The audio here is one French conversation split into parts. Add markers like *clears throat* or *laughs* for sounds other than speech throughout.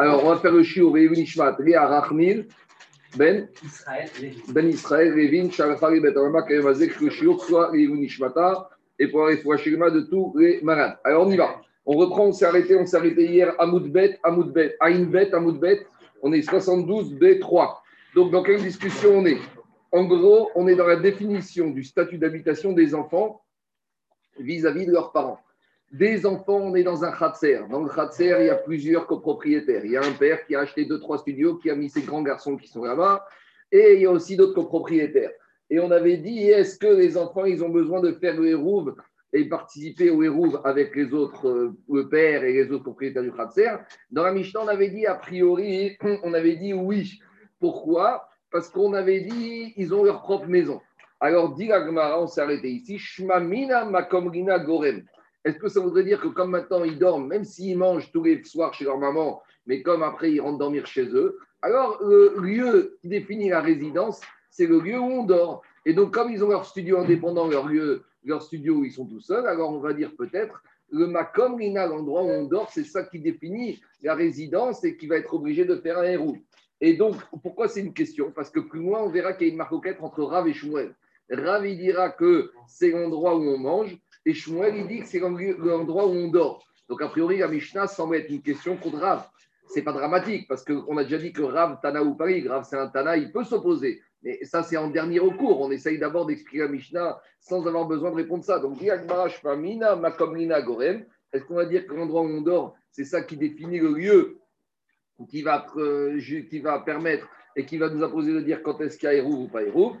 Alors, on va faire le shiur et Nishmat, Ria Rachmil, Ben Ben Israël, Levin, Shalachari, Bet Arama, Kayamazek, le shiur soit Nishmata, et pour aller de tous les malades. Alors, on y va. On reprend, on s'est arrêté, on s'est arrêté hier à Moudbet, à Moudbet, à Inbet, à Moudbet. On est 72 B3. Donc, dans quelle discussion on est? En gros, on est dans la définition du statut d'habitation des enfants vis-à-vis de leurs parents. Des enfants, on est dans un khatser. Dans le khatser, il y a plusieurs copropriétaires. Il y a un père qui a acheté deux, trois studios, qui a mis ses grands garçons qui sont là-bas. Et il y a aussi d'autres copropriétaires. Et on avait dit, est-ce que les enfants, ils ont besoin de faire le hérouve et participer au hérouve avec les autres, euh, le père et les autres propriétaires du Khatser? Dans la Mishnah, on avait dit, a priori, *clears throat* on avait dit oui. Pourquoi? Parce qu'on avait dit, ils ont leur propre maison. Alors, dit la on s'est arrêté ici, Shmamina makomrina gorem. Est-ce que ça voudrait dire que comme maintenant ils dorment, même s'ils mangent tous les soirs chez leur maman, mais comme après ils rentrent dormir chez eux, alors le lieu qui définit la résidence, c'est le lieu où on dort. Et donc, comme ils ont leur studio indépendant, leur lieu, leur studio où ils sont tout seuls, alors on va dire peut-être le makom l'endroit où on dort, c'est ça qui définit la résidence et qui va être obligé de faire un héros. Et donc, pourquoi c'est une question? Parce que plus loin, on verra qu'il y a une marcoquette entre Rav et Shmuel. Rav, il dira que c'est l'endroit où on mange, et Shmuel, il dit que c'est l'endroit où on dort. Donc, a priori, la Mishnah semble être une question contre Rav. C'est pas dramatique, parce qu'on a déjà dit que Rav, Tana ou Paris, Rav, c'est un Tana, il peut s'opposer. Mais ça, c'est en dernier recours. On essaye d'abord d'expliquer la Mishnah sans avoir besoin de répondre ça. Donc, Gorem. Est-ce qu'on va dire que l'endroit où on dort, c'est ça qui définit le lieu qui va, euh, qui va permettre et qui va nous imposer de dire quand est-ce qu'il y a Hérouv ou pas Hérouv?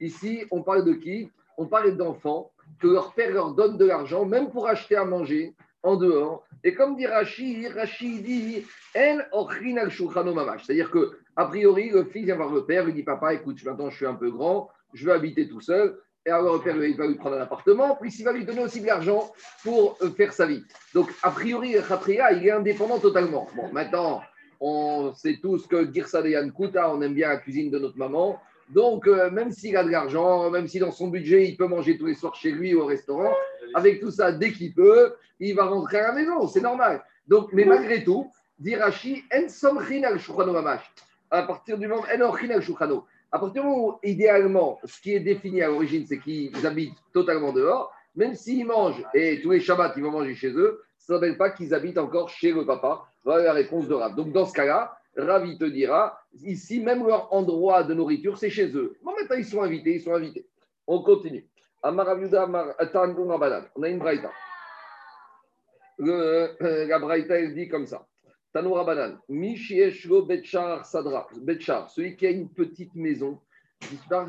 Ici, on parle de qui? On parle d'enfants que leur père leur donne de l'argent, même pour acheter à manger en dehors. Et comme dit Rachid, Rachid dit C'est-à-dire que, a priori, le fils vient voir le père, il dit Papa, écoute, maintenant je suis un peu grand, je veux habiter tout seul. Et alors le père il va lui prendre un appartement, puis il va lui donner aussi de l'argent pour euh, faire sa vie. Donc, a priori, Khatria, il est indépendant totalement. Bon, maintenant, on sait tous que Girsad et Kouta, on aime bien la cuisine de notre maman. Donc, euh, même s'il a de l'argent, même si dans son budget, il peut manger tous les soirs chez lui au restaurant, avec tout ça, dès qu'il peut, il va rentrer à la maison, c'est normal. Donc, mais malgré tout, dit Rashi, à partir du moment, à partir du moment où, idéalement, ce qui est défini à l'origine, c'est qu'ils habitent totalement dehors, même s'ils mangent, et tous les Shabbats, ils vont manger chez eux, ça ne s'appelle pas qu'ils habitent encore chez le papa. Voilà la réponse de Rav. Donc, dans ce cas-là, Ravi te dira, ici, même leur endroit de nourriture, c'est chez eux. Bon, maintenant, ils sont invités, ils sont invités. On continue. On a une braïta. Euh, la braïta, elle dit comme ça. Tanoura Banan. Mishieshlo Betchar Sadra. Betchar, celui qui a une petite maison.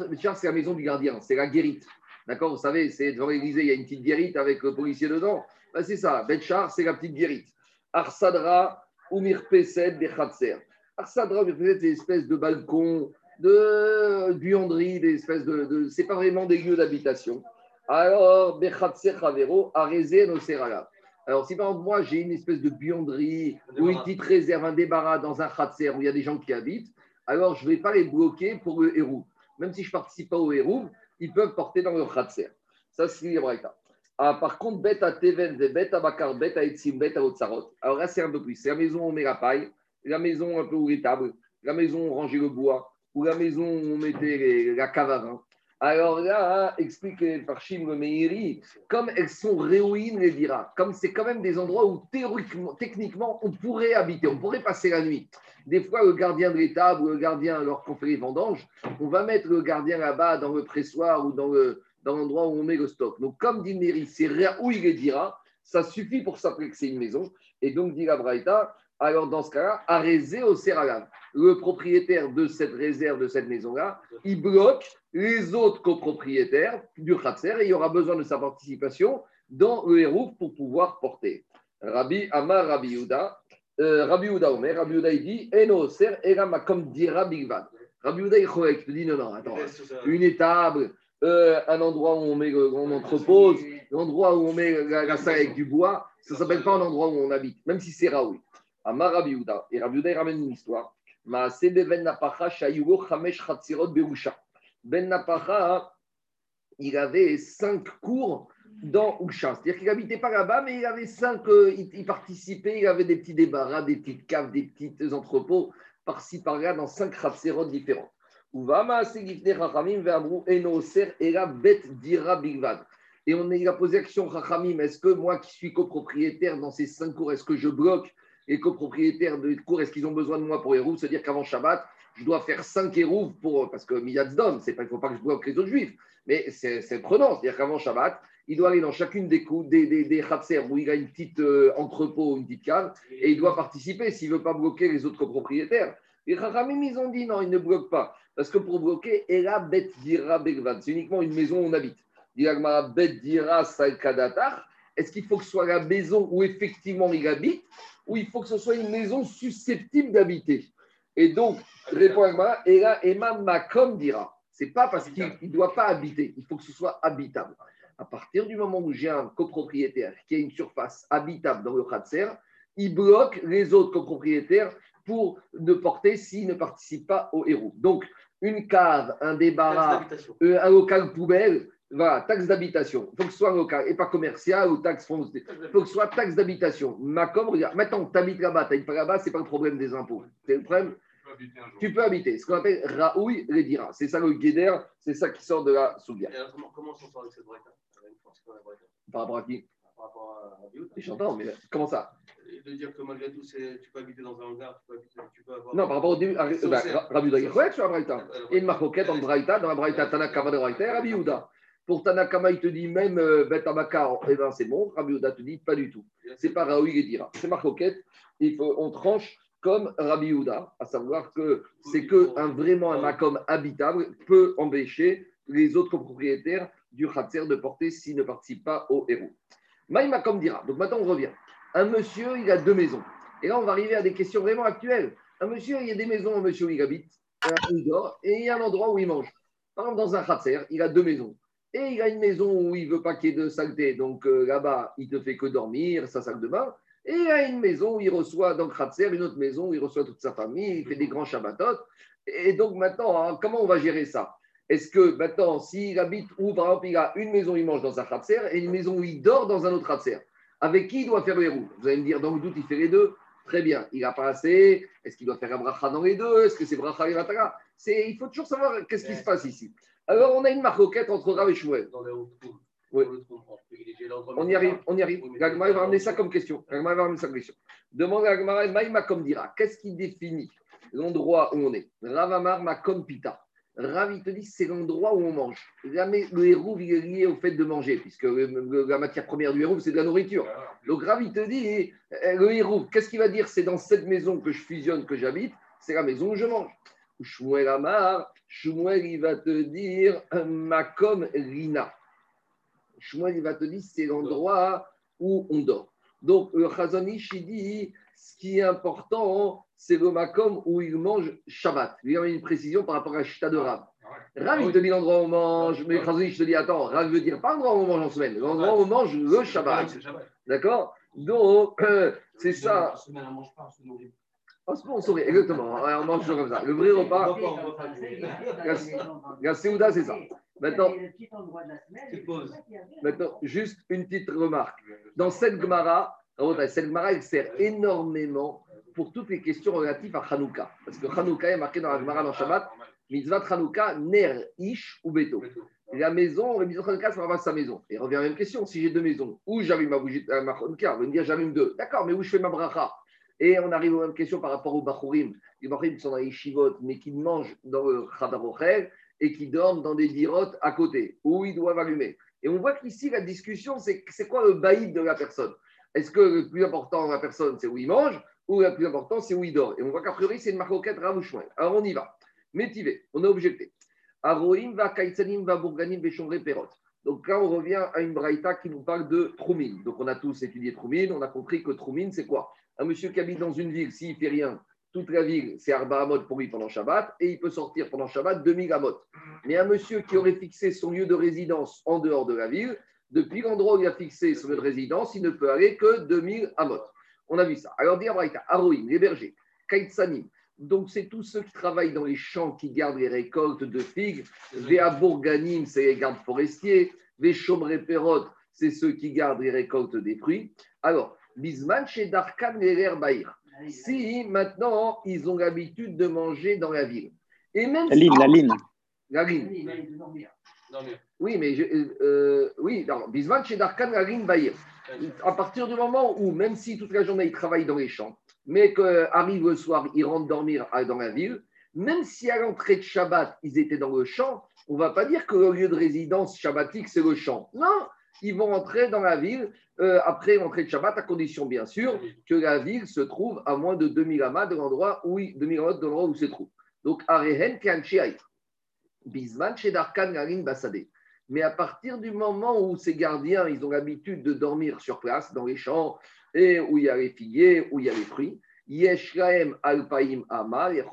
Betchar, c'est la maison du gardien, c'est la guérite. D'accord Vous savez, c'est devant l'Élysée, il y a une petite guérite avec le policier dedans. Ben, c'est ça. Betchar, c'est la petite guérite. Arsadra, Umir Pesed, Bechatser. Arsadra, c'est des espèces de balcons, de buanderies, des espèces de. de c'est pas vraiment des lieux d'habitation. Alors, Bechatser Chavero, Arezé, Noserala. Alors, si par exemple, moi, j'ai une espèce de buanderie ou une petite réserve, un débarras dans un khatser où il y a des gens qui habitent, alors je ne vais pas les bloquer pour le héros. Même si je ne participe pas au héros, ils peuvent porter dans leur khatser. Ça, c'est les ah, par contre, bête à Teven, bête à Bakar, bête à Etzim, bête à Otsarot. Alors là, c'est un peu plus. C'est la maison où on met la paille, la maison un peu où les la maison où on rangeait le bois, ou la maison où on mettait la cave Alors là, explique Parchim le Meiri, comme elles sont réouines, les dira, comme c'est quand même des endroits où théoriquement, techniquement, on pourrait habiter, on pourrait passer la nuit. Des fois, le gardien de l'étable ou le gardien, alors qu'on fait les vendanges, on va mettre le gardien là-bas dans le pressoir ou dans le, dans l'endroit où on met le stock. Donc, comme dit Néri, c'est où il les dira, ça suffit pour s'appeler que c'est une maison. Et donc, dit la Braïta, alors dans ce cas-là, arrêté au Serralam. Le propriétaire de cette réserve, de cette maison-là, il bloque les autres copropriétaires du Khatser et il y aura besoin de sa participation dans le Hérouf pour pouvoir porter. Rabbi Amar Rabbi Yuda, euh, Rabbi Yuda Omer, Rabbi Yuda il dit Eno Ser Erama comme dira Bigvad. Rabbi Yuda il te dit non, non, attends, une étable, euh, un endroit où on, met, on entrepose, l'endroit où on met la, salle avec du bois, ça ne s'appelle pas un endroit où on habite, même si c'est Raoui. À Marabiouda, et Rabiouda ramène une histoire. Ben Ben Napacha, il avait cinq cours dans Oucha. C'est-à-dire qu'il n'habitait pas là-bas, mais il avait cinq, euh, il, participait, il avait des petits débarras, des petites caves, des petits entrepôts, par-ci, par-là, dans cinq Khatserot différents. Et on a posé action Rachamim, est-ce que moi qui suis copropriétaire dans ces cinq cours, est-ce que je bloque les copropriétaires de cours, est-ce qu'ils ont besoin de moi pour Hérouv C'est-à-dire qu'avant Shabbat, je dois faire cinq Hérouv pour, parce que Miyazdom, il ne faut pas que je bloque les autres juifs, mais c'est prenant, c'est-à-dire qu'avant Shabbat, il doit aller dans chacune des coups, des, des, des où il a une petite euh, entrepôt, une petite cave, et il doit participer s'il ne veut pas bloquer les autres copropriétaires. Les Chachamim, ils ont dit non, il ne bloque pas. Parce que pour bloquer, c'est uniquement une maison où on habite. Est-ce qu'il faut que ce soit la maison où effectivement il habite, ou il faut que ce soit une maison susceptible d'habiter Et donc, répond Agmara, Ela Ema Makom Dira. C'est pas parce qu'il ne doit pas habiter, il faut que ce soit habitable. À partir du moment où j'ai un copropriétaire qui a une surface habitable dans le Khatser, il bloque les autres copropriétaires pour ne porter s'ils ne participent pas au héros. Donc, une cave, un débarras, euh, un local poubelle, voilà, taxe d'habitation. Il faut que ce soit local et pas commercial ou taxe foncière. Il faut que ce soit taxe d'habitation. Macom, regarde, maintenant, tu habites là-bas, tu habites pas là-bas, ce n'est pas le problème des impôts. C'est le problème. Tu peux habiter. Ce qu'on appelle Raoui Redira. C'est ça le guéder, c'est ça qui sort de la Soudia. Comment on sort avec cette braïta Par rapport à qui? Par rapport à Biout J'entends, mais comment ça? De dire que malgré tout, tu peux habiter dans un hangar, tu peux, habiter, tu peux avoir. Non, par rapport au début, Rabbi Yehuda, sur la Braïta. Il y a une marcoquette en Braïta, dans la Braïta Tanakama de Braïta et Rabbi Yehuda. Pour Tanakama, il te dit même euh, Bet Abakar, eh ben c'est bon. Rabbi Yehuda te dit pas du tout. C'est pas Raoui et dira. C'est marcoquette. Il faut, on tranche comme Rabbi Yehuda, à savoir que c'est que un, vraiment un makom habitable peut empêcher les autres propriétaires du Khatser de porter s'ils ne participent pas au héros. Maïmakom dira. Donc maintenant, on revient. Un monsieur, il a deux maisons. Et là, on va arriver à des questions vraiment actuelles. Un monsieur, il y a des maisons, un monsieur où il habite, où il dort, et il y a un endroit où il mange. Par exemple, dans un khatser, il a deux maisons. Et il a une maison où il ne veut pas qu'il y ait de saleté. Donc euh, là-bas, il ne fait que dormir, sa salle de bain. Et il a une maison où il reçoit, dans le Khatser, une autre maison où il reçoit toute sa famille, il fait des grands Shabbatot. Et donc maintenant, hein, comment on va gérer ça? Est-ce que maintenant, s'il habite où, par exemple, il a une maison où il mange dans un Khatser et une maison où il dort dans un autre Khatser avec qui il doit faire le héros Vous allez me dire, dans le doute, il fait les deux. Très bien. Il n'a pas assez. Est-ce qu'il doit faire un bracha dans les deux? Est-ce que c'est bracha et vatara Il faut toujours savoir qu'est-ce qui se passe ici. Alors, on a une marcoquette entre Rav et Shmuel. Oui. On y arrive, on y arrive. Gagmar va ramener ça comme question. Gagmar va ramener ça comme question. Demande à Gagmar, Maïma comme dira, qu'est-ce qui définit l'endroit où on est? Ravamar Makom Pita. Rav, il te dit c'est l'endroit où on mange. le héros il est lié au fait de manger, puisque la matière première du héros, c'est de la nourriture. Donc Rav, il te dit eh, le héros, qu'est-ce qu'il va dire? C'est dans cette maison que je fusionne, que j'habite, c'est la maison où je mange. Shmuel Amar, Shmuel, il va te dire Makom Rina. Shmuel, il va te dire c'est l'endroit où on dort. Donc, le Chazonish, il dit ce qui est important, c'est le makom où il mange Shabbat. Il y a une précision par rapport à Shita de Rav. Rav, il te dit l'endroit où on mange, mais je te dis attends, Rav veut dire pas l'endroit où on mange en semaine, l'endroit où on mange le Shabbat. D'accord? Donc, euh, c'est ça. Semaine, on saurait, exactement. On mange toujours comme ça. Le vrai repas, la Séouda, c'est ça. Maintenant, maintenant, juste une petite remarque. Dans cette Gemara, cette Gemara, elle sert énormément pour toutes les questions relatives à Hanouka. Parce que Hanouka est marqué dans la Gemara dans Shabbat, Mitzvah Hanouka, Ner, Ish ou Beto. La maison, la Mitzvah Hanouka, ça va sa maison. Et revient à la même question, si j'ai deux maisons, où j'allume ma bougie, euh, ma Hanouka, on me dire j'allume deux. D'accord, mais où je fais ma bracha? Et on arrive aux mêmes questions par rapport aux Bachurim. Les Bachurim sont dans les Shivot, mais qui mangent dans le Chadarochel et qui dorment dans des dirotes à côté, où ils doivent allumer. Et on voit qu'ici, la discussion, c'est quoi le baïd de la personne? Est-ce que le plus important de la personne, c'est où il mange ou le plus important, c'est où il dort? Et on voit qu'a priori, c'est une marcoquette Ravouchouin. Alors on y va. Métivé, on a objecté. Aroim va kaitsanim va bourganim perot. Donc là, on revient à une braïta qui nous parle de Troumine. Donc on a tous étudié Troumine, on a compris que Troumine, c'est quoi? Un monsieur qui habite dans une ville, s'il ne fait rien, toute la ville, c'est Arba Amot pour lui pendant Shabbat, et il peut sortir pendant Shabbat 2000 Amot. Mais un monsieur qui aurait fixé son lieu de résidence en dehors de la ville, depuis l'endroit où il a fixé son lieu de résidence, il ne peut aller que 2000 Amot. On a vu ça. Alors, dit Aroïm, les bergers, Kaitsanim. Donc, c'est tous ceux qui travaillent dans les champs, qui gardent les récoltes de figues. Véabourganim, c'est les gardes forestiers. Véchomre Perot, c'est ceux qui gardent les récoltes des fruits. Alors, Bisman chez Darkan Baïr. Si maintenant ils ont l'habitude de manger dans la ville. Et même la ligne, la ligne. La ligne. Oui, mais je, euh, euh, oui, Bisman chez Darkan Larin Baïr. À partir du moment où, même si toute la journée ils travaillent dans les champs, mais qu'arrive le soir, ils rentrent dormir dans la ville, même si à l'entrée de Shabbat, ils étaient dans le champ, on ne va pas dire que le lieu de résidence shabbatique, c'est le champ. Non, ils vont entrer dans la ville euh, après l'entrée de Shabbat, à condition bien sûr que la ville se trouve à moins de 2000 amas de l'endroit où, 2000 de l'endroit où se trouve. Donc, Arehen Bisman Shedarkan Garin Basade. Mais à partir du moment où ces gardiens, ils ont l'habitude de dormir sur place, dans les champs, et où il y a les figuiers, où il y a les fruits, Yeshraem Alpaim Amal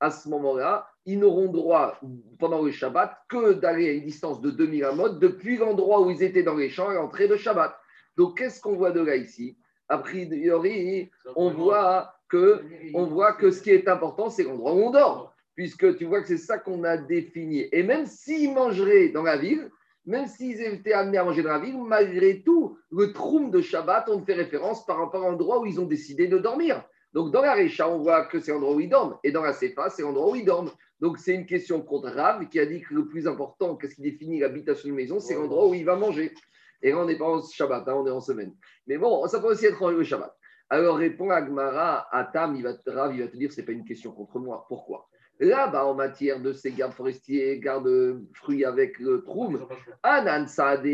à ce moment-là, ils n'auront droit pendant le Shabbat que d'aller à une distance de 2000 amot depuis l'endroit où ils étaient dans les champs à l'entrée de Shabbat. Donc, qu'est-ce qu'on voit de là ici? A priori, on voit, que, on voit que ce qui est important, c'est l'endroit où on dort, puisque tu vois que c'est ça qu'on a défini. Et même s'ils mangeraient dans la ville, même s'ils étaient amenés à manger dans la ville, malgré tout, le troum de Shabbat, on fait référence par rapport à l'endroit où ils ont décidé de dormir. Donc, dans la Récha, on voit que c'est l'endroit où ils dorment. Et dans la Sefa, c'est l'endroit où ils dorment. Donc, c'est une question contre Rav qui a dit que le plus important, qu'est-ce qui définit l'habitation d'une maison, c'est l'endroit où il va manger. Et là, on n'est pas en Shabbat, hein, on est en semaine. Mais bon, ça peut aussi être le Shabbat. Alors, répond Agmara, Atam, il va Rav, il va te dire, ce n'est pas une question contre moi. Pourquoi? Là-bas, en matière de ces gardes forestiers, gardes fruits avec le troum, Anan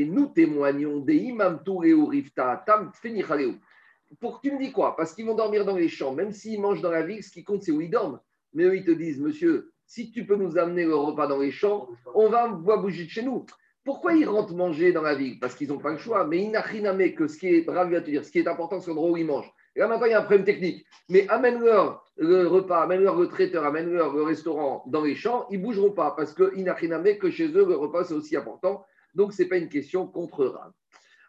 nous témoignons des imam et Tam, pour tu me dis quoi Parce qu'ils vont dormir dans les champs, même s'ils mangent dans la ville, ce qui compte, c'est où ils dorment. Mais eux, ils te disent, monsieur, si tu peux nous amener le repas dans les champs, on va, bouger de chez nous. Pourquoi ils rentrent manger dans la ville? Parce qu'ils n'ont pas le choix. Mais inachiname que ce qui est, à te dire, ce qui est important, c'est l'endroit où ils mangent. Et là, maintenant, il y a un problème technique. Mais amène-leur le repas, amène-leur le traiteur, amène-leur le restaurant dans les champs, ils ne bougeront pas. Parce que inachiname que chez eux, le repas, c'est aussi important. Donc, ce n'est pas une question contre Rav.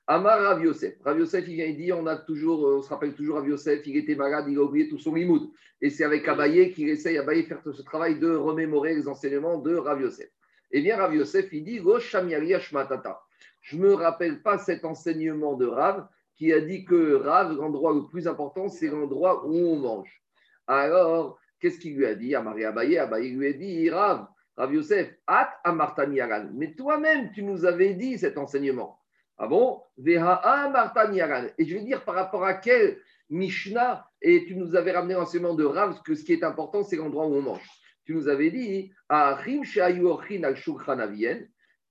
Amar Rav Yosef. Rav Yosef, il vient il dit toujours, on se rappelle toujours Rav Yosef, il était malade, il a oublié tout son limoud. Et c'est avec Abaye qu'il essaye, Abaye, faire ce travail de remémorer les enseignements de Rav Yosef. Et bien Rav Yosef, il dit Je ne me rappelle pas cet enseignement de Rav qui a dit que Rav, l'endroit le plus important, c'est l'endroit où on mange. Alors, qu'est-ce qu'il lui a dit Amari Abaye? Abaye lui a dit Rav, Rav Yosef, at amartani Mais toi-même, tu nous avais dit cet enseignement. Ah bon? Et je veux dire par rapport à quel Mishnah, et tu nous avais ramené l'enseignement de Rav, que ce qui est important, c'est l'endroit où on mange. Tu nous avais dit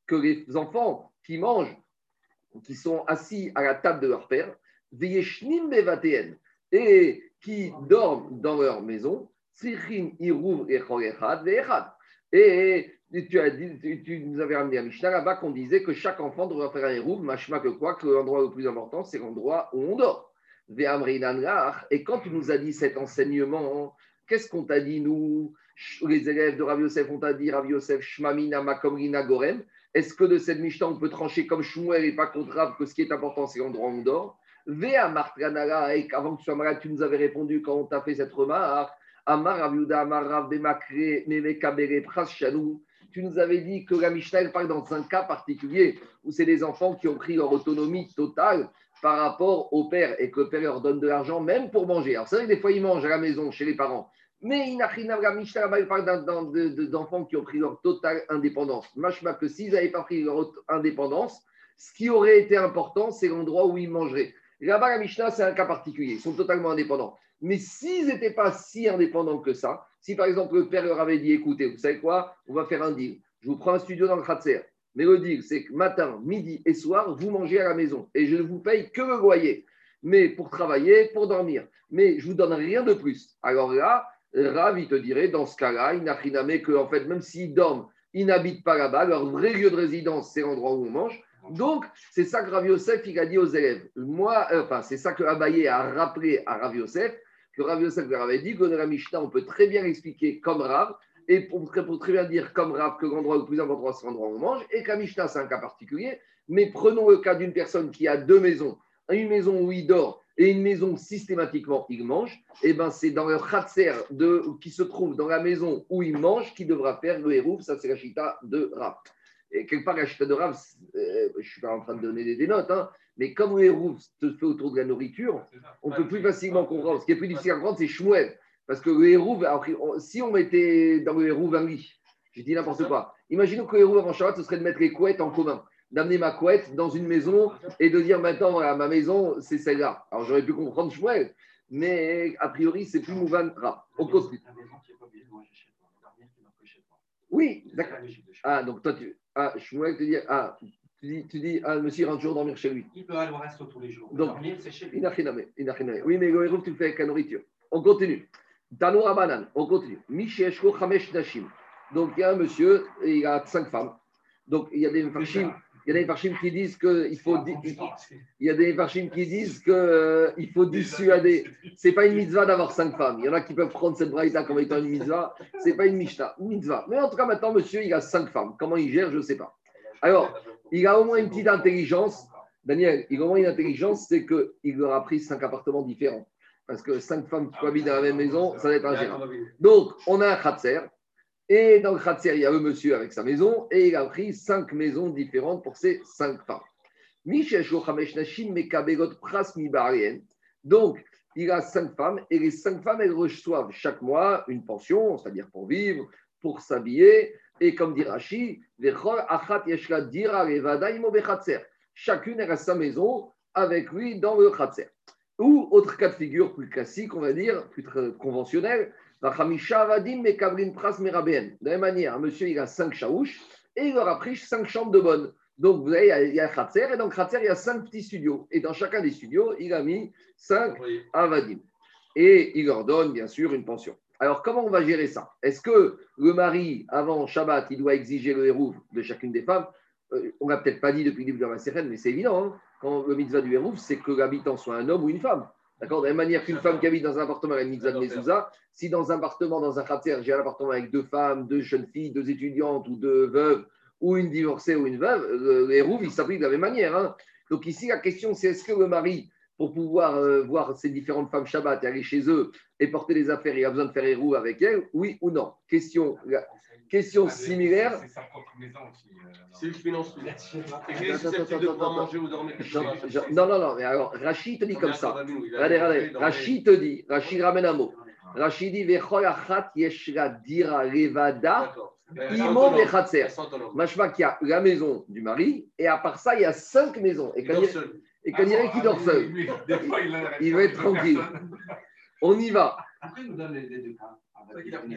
que les enfants qui mangent, qui sont assis à la table de leur père, et qui dorment dans leur maison, et tu, nous avais ramené à Mishnah là-bas qu'on disait que chaque enfant devrait faire un hérouve, machma que quoi, que l'endroit le plus important, c'est l'endroit où on dort. Et quand tu nous as dit cet enseignement, qu'est-ce qu'on t'a dit, nous, les élèves de Rav Yosef, on t'a dit Rav Yosef, Shmamina, Makomrina, Gorem Est-ce que de cette Mishnah, on peut trancher comme Shmuel et pas contre Rav que ce qui est important, c'est l'endroit où on dort? Vea et avant que tu sois malade, tu nous avais répondu quand on t'a fait cette remarque. Amar Rav Amar Rav Bemakre, Memekabere, Prashanou tu nous avais dit que la Mishnah parle dans un cas particulier où c'est des enfants qui ont pris leur autonomie totale par rapport au père et que le père leur donne de l'argent même pour manger. Alors c'est vrai que des fois ils mangent à la maison chez les parents, mais la Mishnah parle d'enfants qui ont pris leur totale indépendance. Machma que s'ils n'avaient pas pris leur indépendance, ce qui aurait été important, c'est l'endroit où ils mangeraient. Là-bas, la Mishnah, c'est un cas particulier. Ils sont totalement indépendants. Mais s'ils n'étaient pas si indépendants que ça, si par exemple le père leur avait dit écoutez, vous savez quoi, on va faire un deal. Je vous prends un studio dans le Kratzer. Mais le deal, c'est que matin, midi et soir, vous mangez à la maison. Et je ne vous paye que le loyer. Mais pour travailler, pour dormir. Mais je ne vous donne rien de plus. Alors là, Rav, il te dirait, dans ce cas-là, il n'a rien à que, en fait, même s'ils dorment, ils n'habitent pas là-bas. Leur vrai lieu de résidence, c'est l'endroit où on mange. Donc, c'est ça que Rav Yosef, il a dit aux élèves. Moi, euh, enfin, c'est ça que Abaye a rappelé à Rav Yosef que Rav Yosef avait dit que dans la Mishnah, on peut très bien expliquer comme Rav, et pour, très bien dire comme Rav que l'endroit le plus important, c'est l'endroit où on mange, et que la Mishnah, c'est un cas particulier. Mais prenons le cas d'une personne qui a deux maisons, une maison où il dort et une maison où systématiquement il mange, et eh ben c'est dans le khatser qui se trouve dans la maison où il mange qui devra faire le hérouf, ça c'est la chita de Rav. Et quelque part, la de Rav, euh, je ne suis pas en train de donner des, notes, hein, mais comme le héros se fait autour de la nourriture, on peut plus facilement comprendre. Ce qui est plus difficile à comprendre, c'est Shmuel. Parce que le héros, si on mettait dans le héros un lit, je dis n'importe quoi. Imaginons que le héros avant Shabbat, ce serait de mettre les couettes en commun, d'amener ma couette dans une maison et de dire maintenant, voilà, ma maison, c'est celle-là. Alors j'aurais pu comprendre Shmuel, mais a priori, c'est plus Mouvan Ra. On continue. Oui, d'accord. Ah, donc toi, tu. Ah, Shmuel te dit. Ah, tu dis, tu dis ah, monsieur rentre toujours dormir chez lui. Il peut aller au resto tous les jours. Donc, dormir, c'est chez lui. Oui, mais le tu le fais avec la nourriture. On continue. Tanoura Banan, on continue. Misheshko Chamesh Nashim. Donc, il y a un monsieur, et il a cinq femmes. Donc, il y a des farshim, il y a des farshim qui disent qu'il faut. Il y a des farshim qui disent qu'il euh, faut dissuader. Ce n'est pas une mitzvah d'avoir cinq femmes. Il y en a qui peuvent prendre cette braïta comme étant une mitzvah. Ce n'est pas une mishta, une mitzvah. Mais en tout cas, maintenant, monsieur, il a cinq femmes. Comment il gère, je ne sais pas. Alors, il a au moins une petite intelligence. Daniel, il a au moins une intelligence, c'est qu'il leur a pris cinq appartements différents. Parce que cinq femmes qui habitent dans la même maison, ça va être ingérable. Donc, on a un khatser. Et dans le khatser, il y a le monsieur avec sa maison. Et il a pris cinq maisons différentes pour ses cinq femmes. Donc, il a cinq femmes. Et les cinq femmes, elles reçoivent chaque mois une pension, c'est-à-dire pour vivre, pour s'habiller. Et comme dit Rashi, chacune a sa maison avec lui dans le khatser. Ou autre cas de figure plus classique, on va dire, plus conventionnel, de la même manière, un monsieur il a cinq chaouches et il leur a pris cinq chambres de bonne. Donc vous voyez, il y a Khatser et dans Khatser, il y a cinq petits studios. Et dans chacun des studios, il a mis cinq avadim. Et il leur donne bien sûr une pension. Alors comment on va gérer ça? Est-ce que le mari, avant Shabbat, il doit exiger le hérouf de chacune des femmes? Euh, On n'a peut-être pas dit depuis le début de la sérène, mais c'est évident. Hein quand le mitzvah du Hérouf, c'est que l'habitant soit un homme ou une femme. D'accord? De la même manière qu'une femme qui habite dans un appartement avec une mitzvah de mezouza, si dans un appartement, dans un khatser, j'ai un appartement avec deux femmes, deux jeunes filles, deux étudiantes ou deux veuves, ou une divorcée ou une veuve, le Hérouf, il s'applique de la même manière. Hein. Donc ici, la question, c'est est-ce que le mari, pour pouvoir euh, voir ces différentes femmes Shabbat et aller chez eux et porter les affaires, il a besoin de faire Hérouf avec elles, oui ou non? Question Question similaire. C'est sa propre maison aussi. Euh, c'est lui qui finance. Non, non, non, mais alors Rachid te dit comme ça. Regardez, regardez. Rachid te dit, Rachid ramène un mot. Rachid dit Vechol achat yeshra dira levada. Machma qu'il y a la maison du mari et à part ça, il y a cinq maisons. Et quand il y a qui dort seul, il va être tranquille. On y va. Après, il nous donne les deux cas.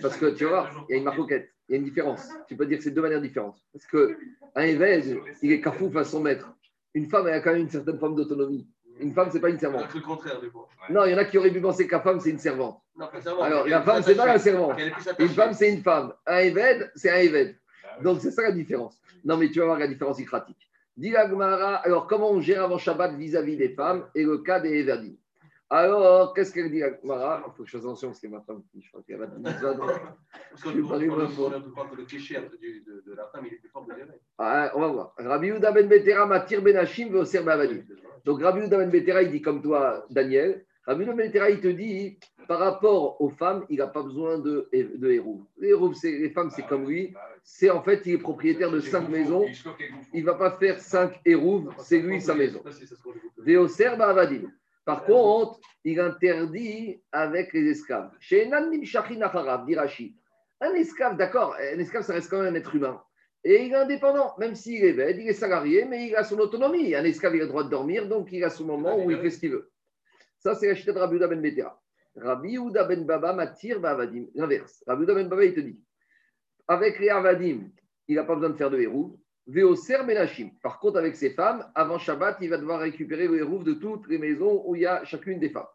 Parce que tu vois, il y a une marcoquette, il y a une différence. Tu peux dire que c'est deux manières différentes. Parce qu'un évêque, il est cafouf à son maître. Une femme, elle a quand même une certaine forme d'autonomie. Une femme, c'est pas une servante. C'est le contraire, des fois. Non, il y en a qui auraient pu penser qu'une femme, c'est une servante. Non, pas servante. Alors, la femme, c'est pas la servante. Une femme, c'est une femme. Un évêque, c'est un évêque. Ah Donc, c'est ça la différence. Non, mais tu vas voir la différence pratique. Dis alors comment on gère avant Shabbat vis-à-vis des femmes et le cas des Éverdim alors, qu'est-ce qu'elle dit Mara Il faut que je fasse attention parce que ma femme, je crois qu'elle va dire ça. Parce que le cliché de la femme, il est plus fort que ah, On va voir. Rabbi Uda ben Betera matir ben Hashim veoser. Donc Rabbi Uda ben Betera, il dit comme toi, Daniel. Rabbi Uda ben Betera, il te dit, par rapport aux femmes, il n'a pas besoin de, de héros. Les, héros, les femmes, c'est comme lui. C'est en fait, il est propriétaire de cinq maisons. Il ne va pas faire cinq héros, c'est lui sa maison. Veoser bavadim. Par contre, il interdit avec les esclaves. Chez Un esclave, d'accord, un esclave, ça reste quand même un être humain. Et il est indépendant, même s'il est bête, il est salarié, mais il a son autonomie. Un esclave, il a le droit de dormir, donc il a son moment où il fait ce qu'il veut. Ça, c'est la de Rabbi ben Betera. Rabbi Uda ben Baba m'attire Avadim. L'inverse. Rabbi ben Baba, il te dit avec les Avadim, il n'a pas besoin de faire de héros. Veoser Menachim. Par contre, avec ses femmes, avant Shabbat, il va devoir récupérer le hérouf de toutes les maisons où il y a chacune des femmes.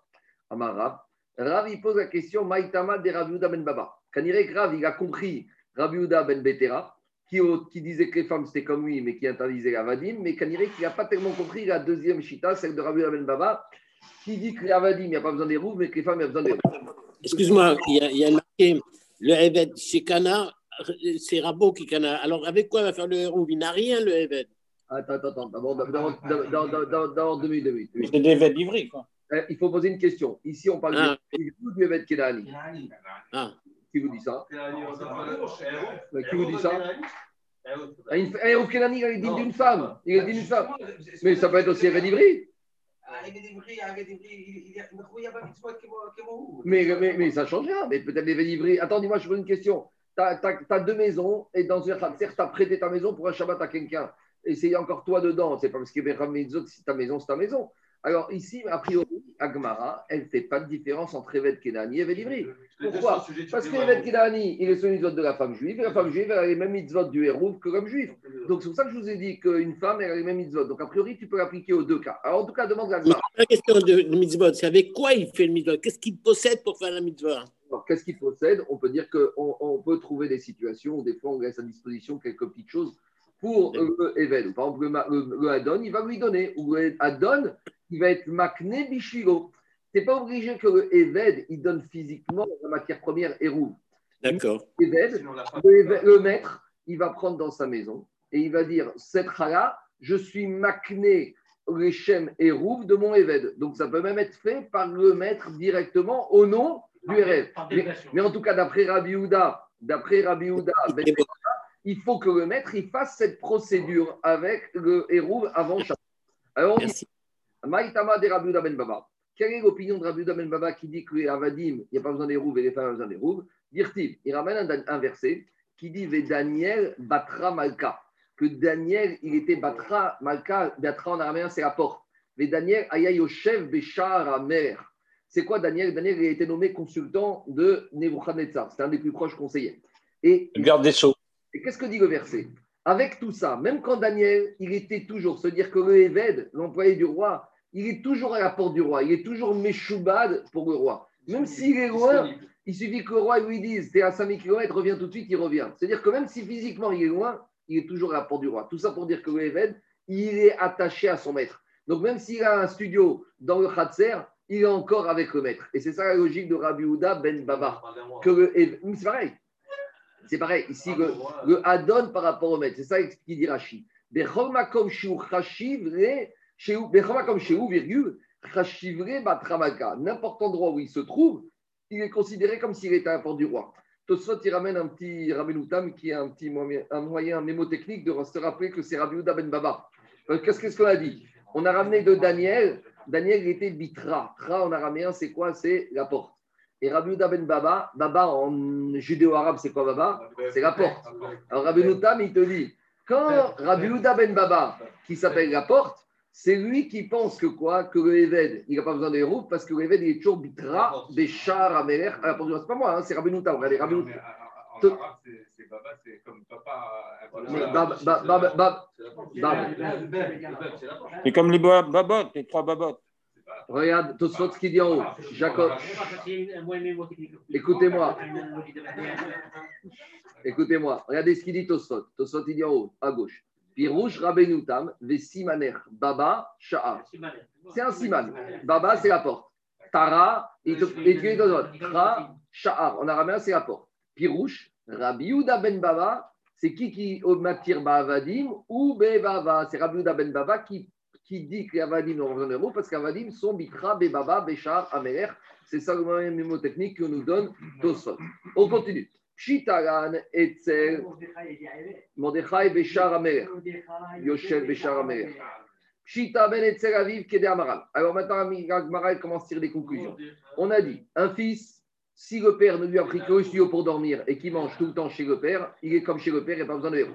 Amar Rav. il pose la question Maïtama de Rav ben Baba. Kanirek Rav, il a compris Rav ben Betera, qui, disait que les femmes c'était comme lui, mais qui interdisait la vadim. Mais Kanirek, il n'a pas tellement compris la deuxième chita, celle de Rav ben Baba, qui dit que les vadim, il n'y a pas besoin des mais que les femmes, il y a besoin des Excuse-moi, il y a, marqué le Evet Shekana c'est Rabot qui canne. Alors, avec quoi va faire le héros Il n'a rien, le Eved. Attends, attends, attends. D'abord, d'abord, deux minutes, deux minutes. C'est des Eved livrés, quoi. Euh, il faut poser une question. Ici, on parle ah. du Eved Kenani. Ah. Qui vous dit ça Qui vous dit ça Un Eruv Kenani, il est digne d'une femme. Il est digne d'une femme. Mais ça peut être aussi Eved Ivri. Ah, Eved Ivri, Eved Ivri, il- il y a- il y a pas de mitzvot qui vont- qui vont- Mais, mais, mais ça change rien. Mais peut-être les Ivri. Attends, dis-moi, je pose une question. Tu as, deux maisons et dans une Khatser, tu as prêté ta maison pour un Shabbat à quelqu'un. Et encore toi dedans. C'est pas parce autres, si ta maison, c'est ta maison. Alors ici, a priori, Agmara, elle ne fait pas de différence entre Eved Kenani et Eved Ivri. Pourquoi Parce que Eved Kenani, il est sur mitzvot de la femme juive. Et la femme juive, elle a les mêmes mitzvot du héros que comme juif. Donc c'est pour ça que je vous ai dit qu'une femme, elle a les mêmes mitzvot. Donc a priori, tu peux l'appliquer aux deux cas. Alors en tout cas, demande à Mais Agmara. la question de, de mitzvot, c'est avec quoi il fait le mitzvot? Qu'est-ce qu'il possède pour faire la mitzvah? Alors, qu'est-ce qu'il possède? On peut dire qu'on on peut trouver des situations où des fois on laisse à disposition quelques petites choses pour euh. Par exemple, le, ma- le- le Adon, il va lui donner. Ou le Adon, il va être Makne Bishiro. Tu n'es pas obligé que le Eved, il donne physiquement la matière première Hérouv. D'accord. Le, le maître, il va prendre dans sa maison et il va dire Cette chala, je suis Makne Rechem Hérouv de mon Eved. Donc ça peut même être fait par le maître directement au nom du Erev. Mais, en tout cas, d'après Rabbi Houda, d'après Rabbi Houda, Ben Et bon, il faut que le maître il fasse cette procédure avec le héros avant chaque. Alors, on dit. Maïtama de Rabbi Ben Baba. Quelle est l'opinion de Rabbi Ben Baba qui dit que les Avadim, il n'y a pas besoin d'hérouv et les femmes ont besoin d'hérouv Dirtiv, il ramène un, un verset qui dit Ve Daniel Batra Malka. Que Daniel, il était Batra Malka. Batra en araméen, c'est la porte. Ve Daniel Ayayoshev Beshar Amer. C'est quoi Daniel? Daniel il a été nommé consultant de Nebuchadnezzar. C'était un des plus proches conseillers. Et Garde des Sceaux. et qu'est-ce que dit le verset? Avec tout ça, même quand Daniel, il était toujours, se dire que le l'employé du roi, il est toujours à la porte du roi, il est toujours méchoubad pour le roi. Même s'il est loin, il suffit que le roi lui dise T'es à 5000 km, reviens tout de suite, il revient. C'est-à-dire que même si physiquement il est loin, il est toujours à la porte du roi. Tout ça pour dire que le Éved, il est attaché à son maître. Donc même s'il a un studio dans le Khatser, il est encore avec le maître. Et c'est ça la logique de Rabbi Houda ben Baba. C'est pareil. C'est pareil. Ici, le, le Adon par rapport au maître. C'est ça qu'il dit Rashi. Le- shiu- bechol makom shiu, virgule. N'importe endroit où il se trouve, il est considéré comme s'il était à la porte du roi. Tosfot, il ramène un petit Rabbenoutam qui est un petit moyen, un moyen mémotechnique de se rappeler que c'est Rabbi ben Baba. Euh, Qu'est-ce qu'on a dit? On a ramené de Daniel. Daniel était bitra. Tra en araméen, c'est quoi? C'est la porte. Et Rabbi ben Baba, Baba en judéo-arabe, c'est quoi Baba? C'est la porte. Alors Rabbi il te dit, quand Rabbi ben Baba, qui s'appelle la porte, c'est lui qui pense que quoi Que le Eved, il n'a pas besoin des roues parce que le Eved, il est toujours bitra, des chars, à Meler. à la porte du roi. C'est pas moi, hein, c'est Rabbi Noutam. Regardez, mais en- arabe, c'est- baba, c'est comme papa. euh, C'est comme les ba- babottes, les trois babottes. Regarde, Tosfot, ce qu'il dit en haut. Jacob, Écoutez-moi. écoutez-moi. Regardez ce qu'il dit Tosfot. Tosfot, il dit en haut, à gauche. Pirouche Rabbenoutam, Vesimaner, Baba, Sha'ar. C'est un siman. Baba, c'est la porte. Tara, il te dit dans. Tra, Sha'ar. En araméen, c'est la porte. Pirouche, Rabbi Yehuda ben Baba, c'est qui qui matir Bavadim ou Bebava C'est Rabbi Yehuda ben Baba qui, qui dit que les Avadim n'ont besoin de mots parce qu'Avadim sont Bitra, Bebaba, Béchar, Amer. C'est ça le moyen mémotechnique que nous donne Tosfot. On continue. Shitaran, Etzel, Mordechai, Béchar, Amer. Yoshev, Béchar, Amer. Shita ben Etzel Aviv, Kede Amaral. Alors maintenant, Agmaral commence à tirer des conclusions. On a dit, un fils, si le père ne lui a pris que le studio pour dormir et qu'il mange tout le temps chez le père, il est comme chez le père, il n'y a pas besoin de héros.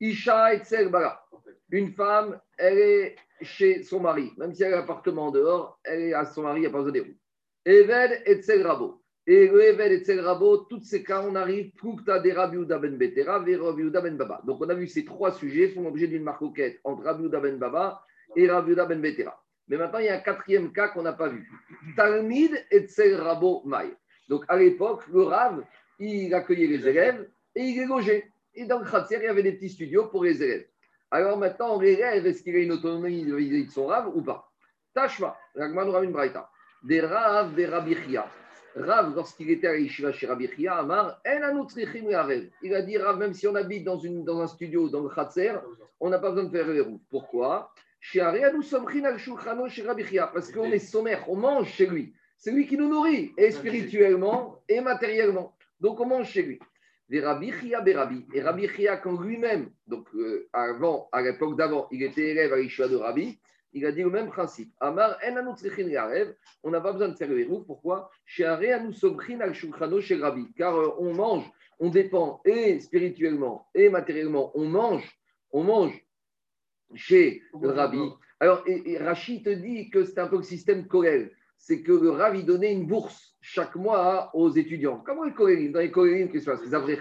Isha et Bala. Une femme, elle est chez son mari. Même si elle a un appartement dehors, elle est à son mari, il n'y a pas besoin de héros. Eved et Rabo. Et le Eved et Rabo, tous ces cas, on arrive, Proukta de Rabbi ben Betera, ve Rabbi ben Baba. Donc on a vu ces trois sujets font l'objet d'une marcoquette entre Rabbi ben Baba et Rabbi ben Betera. Mais maintenant, il y a un quatrième cas qu'on n'a pas vu. Talmid et Rabo Maï. Donc à l'époque, le Rav, il accueillait les élèves et il les logeait. Et dans le Khatser, il y avait des petits studios pour les élèves. Alors maintenant, l'élève, est-ce qu'il a une autonomie de son Rav ou pas Tashma, l'Agman Rav une Braïta. Des Rav, des Rabbi Chia. Rav, lorsqu'il était à l'Ishiva chez Rabbi Chia, Amar, il a dit Rav, même si on habite dans, un studio, dans le Khatser, on n'a pas besoin de faire les routes. Pourquoi? Nous sommes Rabbi parce qu'on est sommaire, on mange chez lui. C'est lui qui nous nourrit, et spirituellement et matériellement. Donc on mange chez lui. Et Rabbi Chia, quand lui-même, donc euh, avant, à l'époque d'avant, il était élève à l'Ishua de Rabbi, il a dit le même principe. Amar. On n'a pas besoin de faire le héros. Pourquoi? Car euh, on mange, on dépend et spirituellement et matériellement. On mange, on mange chez le Rabbi. Alors, et, Rachid te dit que c'est un peu le système Korel. C'est que le Rabbi donnait une bourse chaque mois aux étudiants. Comment les Korelim Dans les Korelim, qu'est-ce qui se Les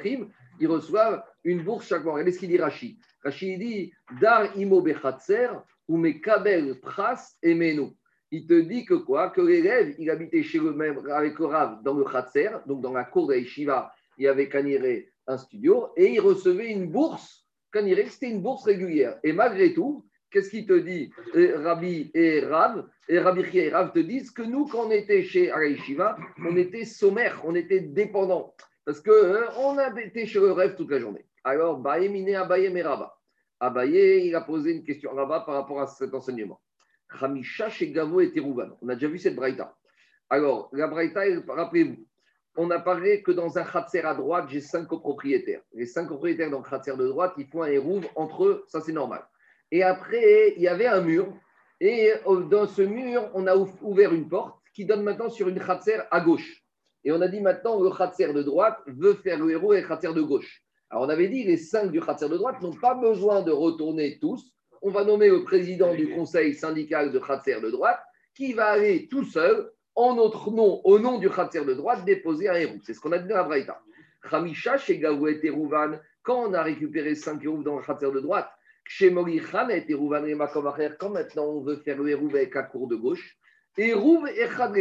ils reçoivent une bourse chaque mois. Regardez ce qu'il dit Rachid. Rachid dit Dar imo bechatzer ou mekabel pras emenu. Il te dit que quoi Que l'élève, il habitait chez le même avec le Rav dans le Khatser, donc dans la cour de Yeshiva, il y avait Kaniré un studio, et il recevait une bourse. Kaniré, c'était une bourse régulière. Et malgré tout, qu'est-ce qu'il te dit Et Rabbi et Rav, et Rabbi Chia et Rav te disent que nous, quand on était chez Yeshiva, on était sommaire, on était dépendant. Parce qu'on on était chez le rêve toute la journée. Alors, Baïmine Abaye Meraba. Abaye, il a posé une question Rabat par rapport à cet enseignement. Hamisha chez Gavo et Terouvan. On a déjà vu cette braïta. Alors, la braïta, rappelez-vous, on a parlé que dans un khatser à droite, j'ai cinq copropriétaires. Les cinq copropriétaires dans le khatser de droite, ils font un hérouve entre eux, ça c'est normal. Et après, il y avait un mur. Et dans ce mur, on a ouvert une porte qui donne maintenant sur une khatser à gauche. Et on a dit maintenant, le khatser de droite veut faire le héros et le khatser de gauche. Alors, on avait dit les cinq du Khatser de droite n'ont pas besoin de retourner tous. On va nommer le président du conseil syndical de Khatser de droite qui va aller tout seul, en notre nom, au nom du Khatser de droite, déposer un héros. C'est ce qu'on a dit dans la Braïta. Khamisha chez Gavou et Terouvan, quand on a récupéré cinq héros dans le Khatser de droite, chez Morichan et Terouvan et quand maintenant on veut faire le héros avec la cour de gauche, Hérouv Hérouv Echad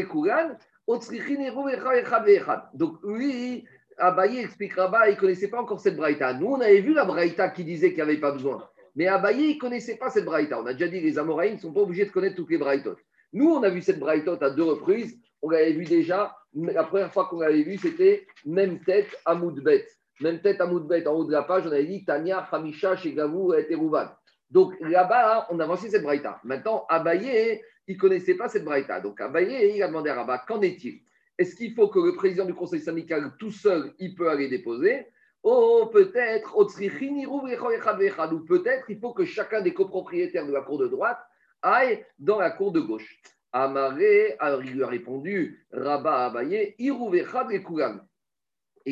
Echad. Donc, lui, Abaye explique Rabat, il ne connaissait pas encore cette braïta. Nous, on avait vu la braïta qui disait qu'il n'y avait pas besoin. Mais Abaye, il ne connaissait pas cette braïta. On a déjà dit les Amoraïs ne sont pas obligés de connaître toutes les braïtotes. Nous, on a vu cette braïtote à deux reprises. On l'avait vu déjà. La première fois qu'on l'avait vu, c'était même tête à Moudbet. Même tête à Moudbet. En haut de la page, on avait dit Tania, Hamisha, Shegavou et Terouvan. Donc là-bas, on a avancé cette braïta. Maintenant, Abaye, il ne connaissait pas cette braïta. Donc Abaye, il a demandé à Rabat, qu'en est-il? Est-ce qu'il faut que le président du conseil syndical tout seul, il peut aller déposer? Oh, peut-être, ou peut-être il faut que chacun des copropriétaires de la cour de droite aille dans la cour de gauche. Amaré, alors il lui a répondu, Rabat Abaye, Il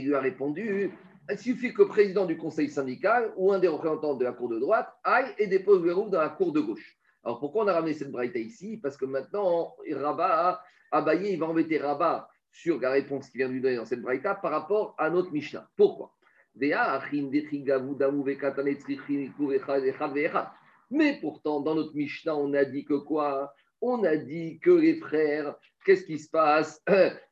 lui a répondu, il suffit que le président du conseil syndical ou un des représentants de la cour de droite aille et dépose le roue dans la cour de gauche. Alors pourquoi on a ramené cette braïta ici? Parce que maintenant, Rabat, Abaye, il va embêter Rabat sur la réponse qu'il vient de lui donner dans cette braïta par rapport à notre Mishnah. Pourquoi? Mais pourtant, dans notre Mishnah, on a dit que quoi? On a dit que les frères, qu'est-ce qui se passe?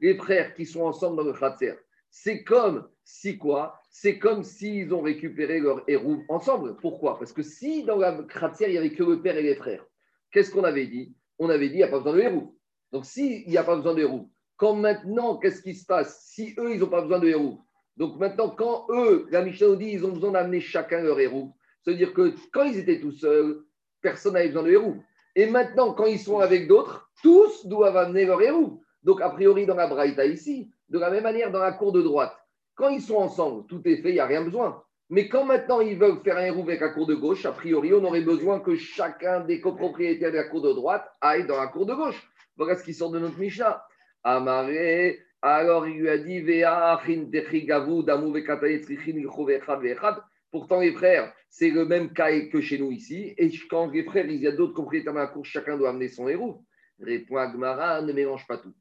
Les frères qui sont ensemble dans le Khatser, c'est comme si quoi? C'est comme s'ils ont récupéré leur héros ensemble. Pourquoi? Parce que si dans la Khatser, il n'y avait que le père et les frères, qu'est-ce qu'on avait dit? On avait dit il n'y a pas besoin de héros. Donc, s'il n'y a pas besoin de héros, quand maintenant, qu'est-ce qui se passe Si eux, ils n'ont pas besoin de héros. Donc maintenant, quand eux, la Mishnah nous dit, ils ont besoin d'amener chacun leur héros. C'est-à-dire que quand ils étaient tout seuls, personne n'avait besoin de héros. Et maintenant, quand ils sont avec d'autres, tous doivent amener leur héros. Donc, a priori, dans la Braïta ici, de la même manière, dans la cour de droite, quand ils sont ensemble, tout est fait, il n'y a rien besoin. Mais quand maintenant ils veulent faire un héros avec la cour de gauche, a priori, on aurait besoin que chacun des copropriétaires de la cour de droite aille dans la cour de gauche. Voilà ce qui sort de notre Mishnah. Amaré, alors il lui a dit Pourtant, les frères, c'est le même cas que chez nous ici. Et quand les frères, il y a d'autres propriétaires dans la cour, chacun doit amener son héros. Répond Agmara, ne mélange pas tout.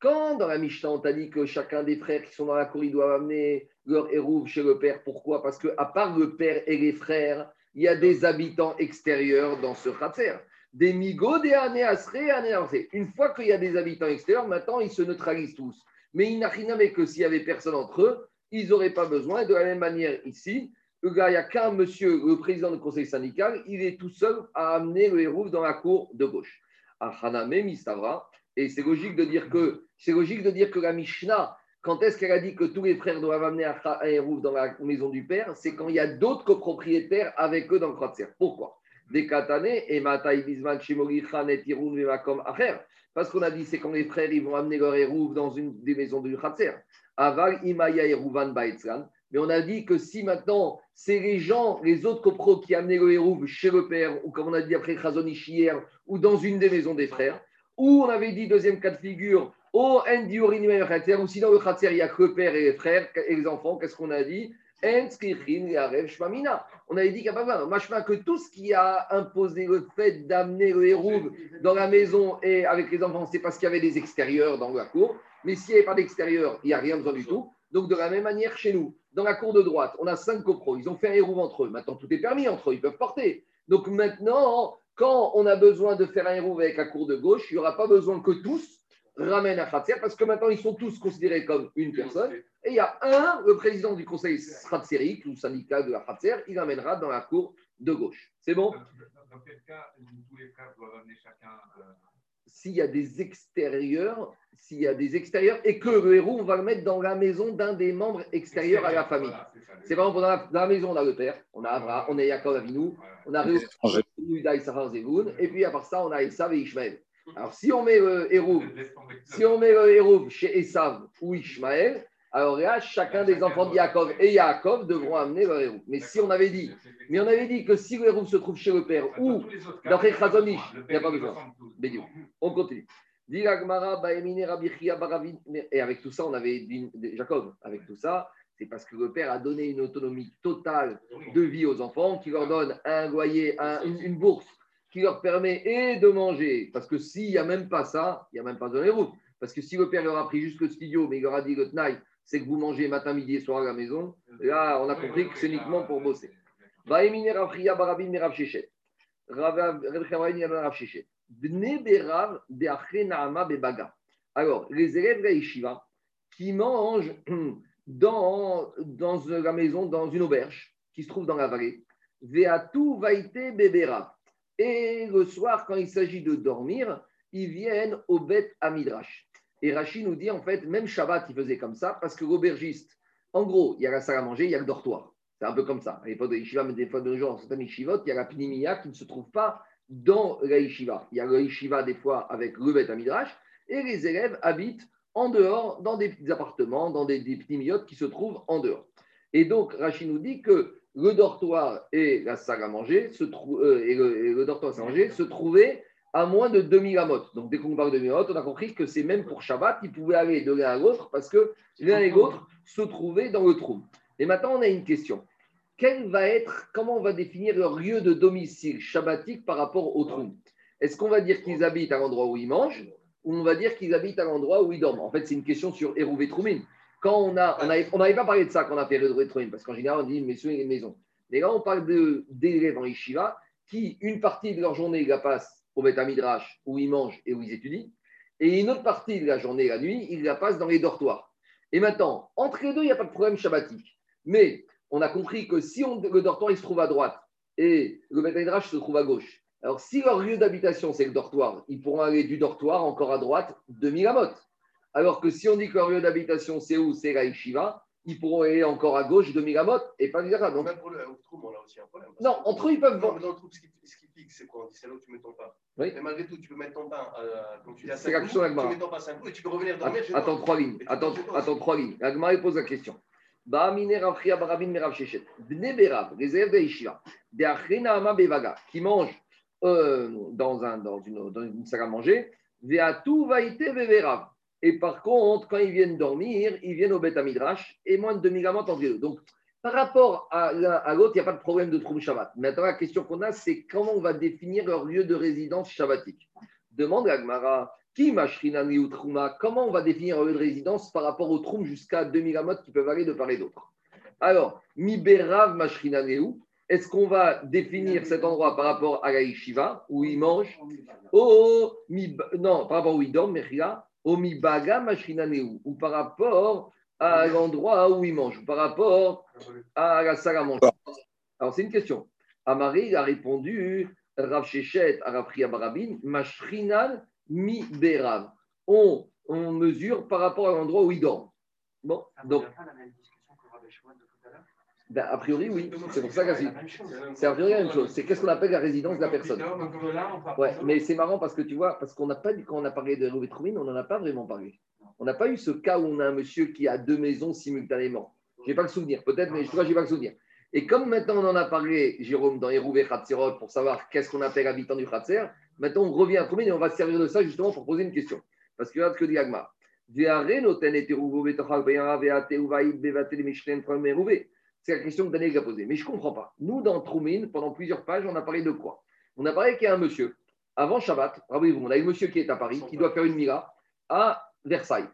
Quand dans la Mishnah, on t'a dit que chacun des frères qui sont dans la cour, ils doivent amener leur héros chez le père. Pourquoi? Parce qu'à part le père et les frères, il y a des habitants extérieurs dans ce khatser des migots, des années années Une fois qu'il y a des habitants extérieurs, maintenant ils se neutralisent tous. Mais il n'a rien avec que s'il y avait personne entre eux, ils n'auraient pas besoin. De la même manière ici, il n'y a qu'un monsieur, le président du conseil syndical, il est tout seul à amener le héros dans la cour de gauche. Et c'est logique de dire que c'est logique de dire que la Mishnah, quand est-ce qu'elle a dit que tous les frères doivent amener un héros dans la maison du père? C'est quand il y a d'autres copropriétaires avec eux dans le Kratzer. Pourquoi? Des katané et matai bisman shemori chanet irun vemakom acher. Parce qu'on a dit, c'est quand les frères ils vont amener leur érouve dans une des maisons du Khatser. Aval imaya baetzlan. Mais on a dit que si maintenant, c'est les gens, les autres copros qui amenaient le hérouve chez le père, ou comme on a dit après Khazonish hier, ou dans une des maisons des frères, ou on avait dit, deuxième cas de figure, au ou si dans le Khatser, il n'y a que le père et frères et les enfants, qu'est-ce qu'on a dit? On avait dit qu'il n'y a pas besoin. Machma que tout ce qui a imposé le fait d'amener le hérouve dans la maison et avec les enfants, c'est parce qu'il y avait des extérieurs dans la cour. Mais s'il n'y avait pas d'extérieur, il n'y a rien besoin du tout. Donc, de la même manière, chez nous, dans la cour de droite, on a cinq copros. Ils ont fait un hérouve entre eux. Maintenant, tout est permis entre eux. Ils peuvent porter. Donc, maintenant, quand on a besoin de faire un hérouve avec la cour de gauche, il n'y aura pas besoin que tous ramènent à Khatser parce que maintenant, ils sont tous considérés comme une personne. Et il y a un, le président du conseil Khatserique ou syndicat de la Khatser, il amènera dans la cour de gauche. C'est bon? Dans, dans quel cas, tous les frères doivent amener chacun. euh, S'il y a des extérieurs, s'il y a des extérieurs et que le héros, on va le mettre dans la maison d'un des membres extérieurs à la famille. Voilà, c'est par exemple, dans la, dans la maison, on a le père, on a Abraham, on a Yaakov Avinu, Voilà. on a. Yehuda, Issachar, Zevun, et puis à part ça, on a Esav et Ishmaël. Alors, si on met le héros, si on met le héros chez Esav ou Ishmaël, alors là, chacun des enfants de Yaakov et Yaakov devront amener leur héros. Mais si on avait dit, mais on avait dit que si le héros se trouve chez le père ou d'après Khazonish, il n'y a pas besoin. On continue. Baravin. Et avec tout ça, on avait dit, Jacob, avec tout ça, c'est parce que le père a donné une autonomie totale de vie aux enfants, qui leur donne un loyer, un- une, une bourse, qui leur permet et de manger. Parce que s'il n'y a même pas ça, il n'y a même pas de route. Parce que si le père leur a pris juste le studio, mais il leur a dit le tnaï, c'est que vous mangez matin, midi et soir à la maison, là, on a compris que c'est uniquement pour bosser. Baravin, Merav Shechet. Alors, les élèves de yeshiva qui mangent *clears throat* dans, dans la maison, dans une auberge qui se trouve dans la vallée, Veatu Vaite Bebera. Et le soir, quand il s'agit de dormir, ils viennent au Bet Amidrash. Et Rachid nous dit, en fait, même Shabbat, il faisait comme ça, parce que l'aubergiste, en gros, il y a la salle à manger, il y a le dortoir. C'est un peu comme ça. À l'époque de yeshiva, mais des fois de gens, certaines yeshivot, il y a la pinimia qui ne se trouve pas dans la yeshiva. Il y a la yeshiva des fois avec le Bet Amidrash, et les élèves habitent en dehors, dans des petits appartements, dans des, des petits miottes qui se trouvent en dehors. Et donc, Rachid nous dit que le dortoir et la salle à manger, se trou- euh, et, le, et le dortoir à manger se trouvaient à moins de 2000 amotes. Donc, dès qu'on parle de 2000 amotes, on a compris que c'est même pour Shabbat, ils pouvaient aller de l'un à l'autre parce que l'un et l'autre se trouvaient dans le trou. Et maintenant, on a une question. Quel va être, comment on va définir leur lieu de domicile shabbatique par rapport au trou Est-ce qu'on va dire qu'ils habitent à l'endroit où ils mangent ou on va dire qu'ils habitent à l'endroit où ils dorment? En fait, c'est une question sur Hérouvé Troumine. Quand on a, on n'avait pas parlé de ça quand on a fait Hérouvé Troumine, parce qu'en général, on dit messieurs et maisons. Mais là, on parle d'élèves en Yeshiva qui, une partie de leur journée, ils la passent au Beth Midrash où ils mangent et où ils étudient, et une autre partie de la journée, la nuit, ils la passent dans les dortoirs. Et maintenant, entre les deux, il n'y a pas de problème shabbatique. Mais on a compris que si on- le dortoir il se trouve à droite et le Beth Midrash se trouve à gauche, alors si leur lieu d'habitation c'est le dortoir, ils pourront aller du dortoir encore à droite 2000 amotes. Alors que si on dit que leur lieu d'habitation c'est où? C'est la ils pourront aller encore à gauche 2000 amotes et pas Mizraha. Donc, Même pour le au trou, on a aussi un problème. non, entre eux, ils peuvent Non, mais dans le trou, ce qui, ce qui pique, c'est quoi On dit c'est là où tu mets ton pain. Oui. Mais malgré tout, tu peux mettre ton pain, euh, comme tu dis, à C'est 5 la question coups, tu mets ton pain à 5 coups et tu peux revenir dormir toi. Attends trois lignes. Attends, attends trois lignes. Agmara pose la question. Ba'amine Rav Chia Barabin Merav Shechet. Bne Berav, les élèves de de Achena Ama Bevaga, qui mangent euh, dans, un, dans, une, dans une salle à manger, Veatu Vaite Beverav. Et par contre, quand ils viennent dormir, ils viennent au Beth Midrash et moins de 2000 amantes entre les deux. Donc, par rapport à l'autre, il n'y a pas de problème de trouble Shabbat. Maintenant, la question qu'on a, c'est comment on va définir leur lieu de résidence shabbatique? Demande à Agmara, qui mashrinani ou trouma Comment on va définir un lieu de résidence par rapport au troum jusqu'à 2000 amotes qui peuvent aller de part et d'autre? Alors, mi berav mashrinaneu, est-ce qu'on va définir cet endroit par rapport à la yeshiva, où ils mangent? Oh, non, par rapport où ils dorment, mechila, au mi baga mashrinaneu, ou par rapport à l'endroit où ils mangent, ou par rapport à la salle à manger. Alors, c'est une question. Amari il a répondu, Rav Shechet, à Rav Chia Barabin, Mashrinan mi berav. On, on mesure par rapport à l'endroit où il dort. Bon, donc, Ben, a priori, oui. C'est pour ça que c'est a priori la même chose. C'est qu'est-ce qu'on appelle la résidence de la personne. Ouais, mais c'est marrant parce que tu vois, parce qu'on n'a pas quand on a parlé de Hérouvé Troumine, on n'en a pas vraiment parlé. On n'a pas eu ce cas où on a un monsieur qui a deux maisons simultanément. Je n'ai pas le souvenir, peut-être, mais je crois que je n'ai pas le souvenir. Et comme maintenant on en a parlé, Jérôme, dans Hérouvé Khatzerot, pour savoir qu'est-ce qu'on appelle habitant du Khatser, maintenant on revient à Troumine et on va se servir de ça justement pour poser une question. Parce que regarde ce que dit Agmar? C'est la question que Daniel a posée. Mais je ne comprends pas. Nous, dans Troumine, pendant plusieurs pages, on a parlé de quoi? On a parlé qu'il y a un monsieur, avant Shabbat, rappelez-vous, on a un monsieur qui est à Paris, qui doit faire une mira à Versailles.